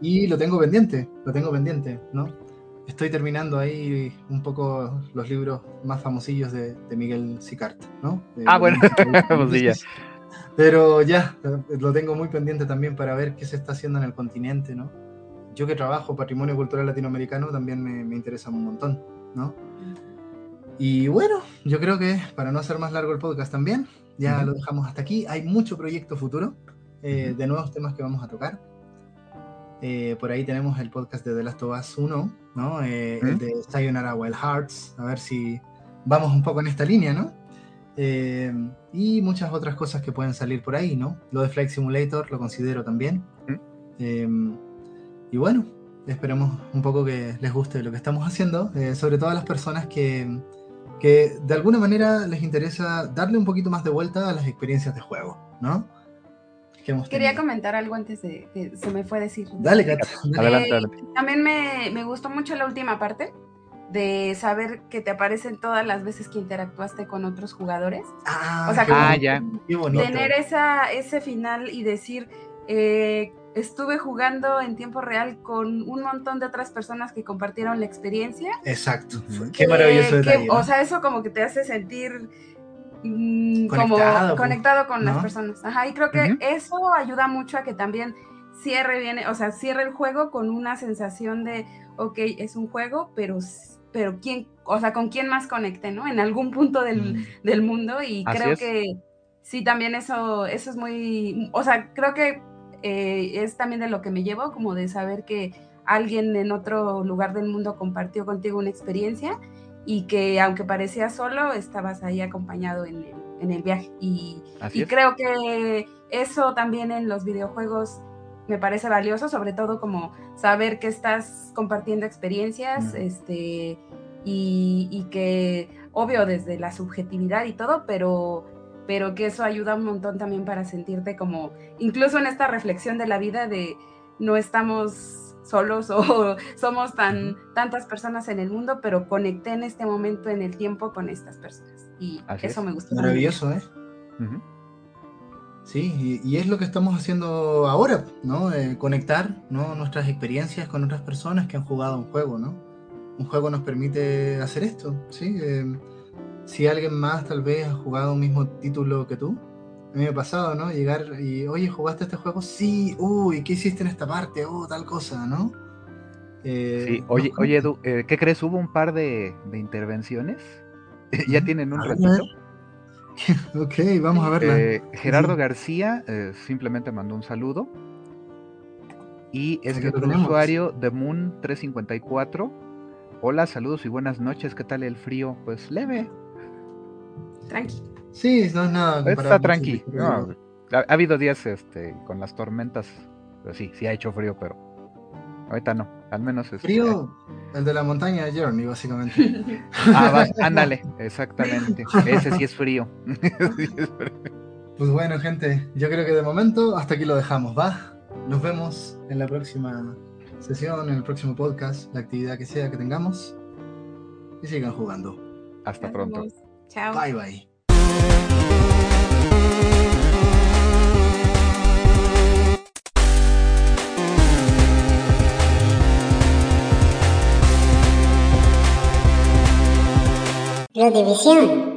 Y lo tengo pendiente, lo tengo pendiente, ¿no? Estoy terminando ahí un poco los libros más famosillos de, Miguel Sicart, ¿no? ah, bueno, pues Pero ya, lo tengo muy pendiente también para ver qué se está haciendo en el continente, ¿no? Yo que trabajo patrimonio cultural latinoamericano también me, me interesa un montón, ¿no? Y bueno, yo creo que para no hacer más largo el podcast también, ya lo dejamos hasta aquí. Hay mucho proyecto futuro eh, de nuevos temas que vamos a tocar. Eh, por ahí tenemos el podcast de The Last of Us 1, ¿no? Eh, el de Sayonara Wild Hearts, a ver si vamos un poco en esta línea, ¿no? y muchas otras cosas que pueden salir por ahí, ¿no? Lo de Flight Simulator lo considero también. y bueno, esperemos un poco que les guste lo que estamos haciendo, sobre todo a las personas que, que de alguna manera les interesa darle un poquito más de vuelta a las experiencias de juego, ¿no? Quería comentar algo antes de que se me fue a decir. Dale, Kat. Adelante, También me, me, gustó mucho la última parte de saber que te aparecen todas las veces que interactuaste con otros jugadores. Ah, o sea, ah, ya. tener esa, ese final y decir, eh, estuve jugando en tiempo real con un montón de otras personas que compartieron la experiencia. Exacto. Qué maravilloso detalle, O sea, eso como que te hace sentir mm, como conectado con las personas. Ajá, y creo que eso ayuda mucho a que también cierre bien, o sea, cierre el juego con una sensación de, ok, es un juego, pero pero quién, o sea, con quién más conecte, ¿no? En algún punto del, del mundo y creo que sí, también eso, eso es muy, o sea, creo que eh, es también de lo que me llevo, como de saber que alguien en otro lugar del mundo compartió contigo una experiencia y que aunque parecía solo, estabas ahí acompañado en el, en el viaje. Y, creo que eso también en los videojuegos me parece valioso, sobre todo como saber que estás compartiendo experiencias, este, y, y, que, obvio, desde la subjetividad y todo, pero pero que eso ayuda un montón también para sentirte como, incluso en esta reflexión de la vida de no estamos solos o somos tan tantas personas en el mundo, pero conecté en este momento en el tiempo con estas personas y eso me gustó. Maravilloso, ¿eh? Sí, y, es lo que estamos haciendo ahora, ¿no? Eh, conectar ¿no? nuestras experiencias con otras personas que han jugado un juego, ¿no? Un juego nos permite hacer esto, ¿sí? Eh, si alguien más tal vez ha jugado un mismo título que tú. A mí me ha pasado, ¿no? Llegar y, oye, ¿jugaste este juego? Sí, uy, ¿qué hiciste en esta parte? Oh, tal cosa, ¿no? Eh, sí, oye, oye Edu, eh, ¿qué crees? Hubo un par de, intervenciones. ¿Ya tienen un ratito? ok, vamos a verla. Eh, Gerardo García simplemente mandó un saludo. Y es que otro usuario de Moon354. Hola, saludos y buenas noches. ¿Qué tal el frío? Pues leve, Tranqui. Sí, no es nada. Está tranqui. ha, habido días este, con las tormentas, pero sí, sí ha hecho frío, pero ahorita no. Al menos es. Frío, el de la montaña de Journey, básicamente. ah, ándale, exactamente. Ese sí es frío. pues bueno, gente, yo creo que de momento hasta aquí lo dejamos, ¿va? Nos vemos en la próxima sesión, en el próximo podcast, la actividad que sea que tengamos. Y sigan jugando. Hasta pronto. Chao. Bye bye. La división.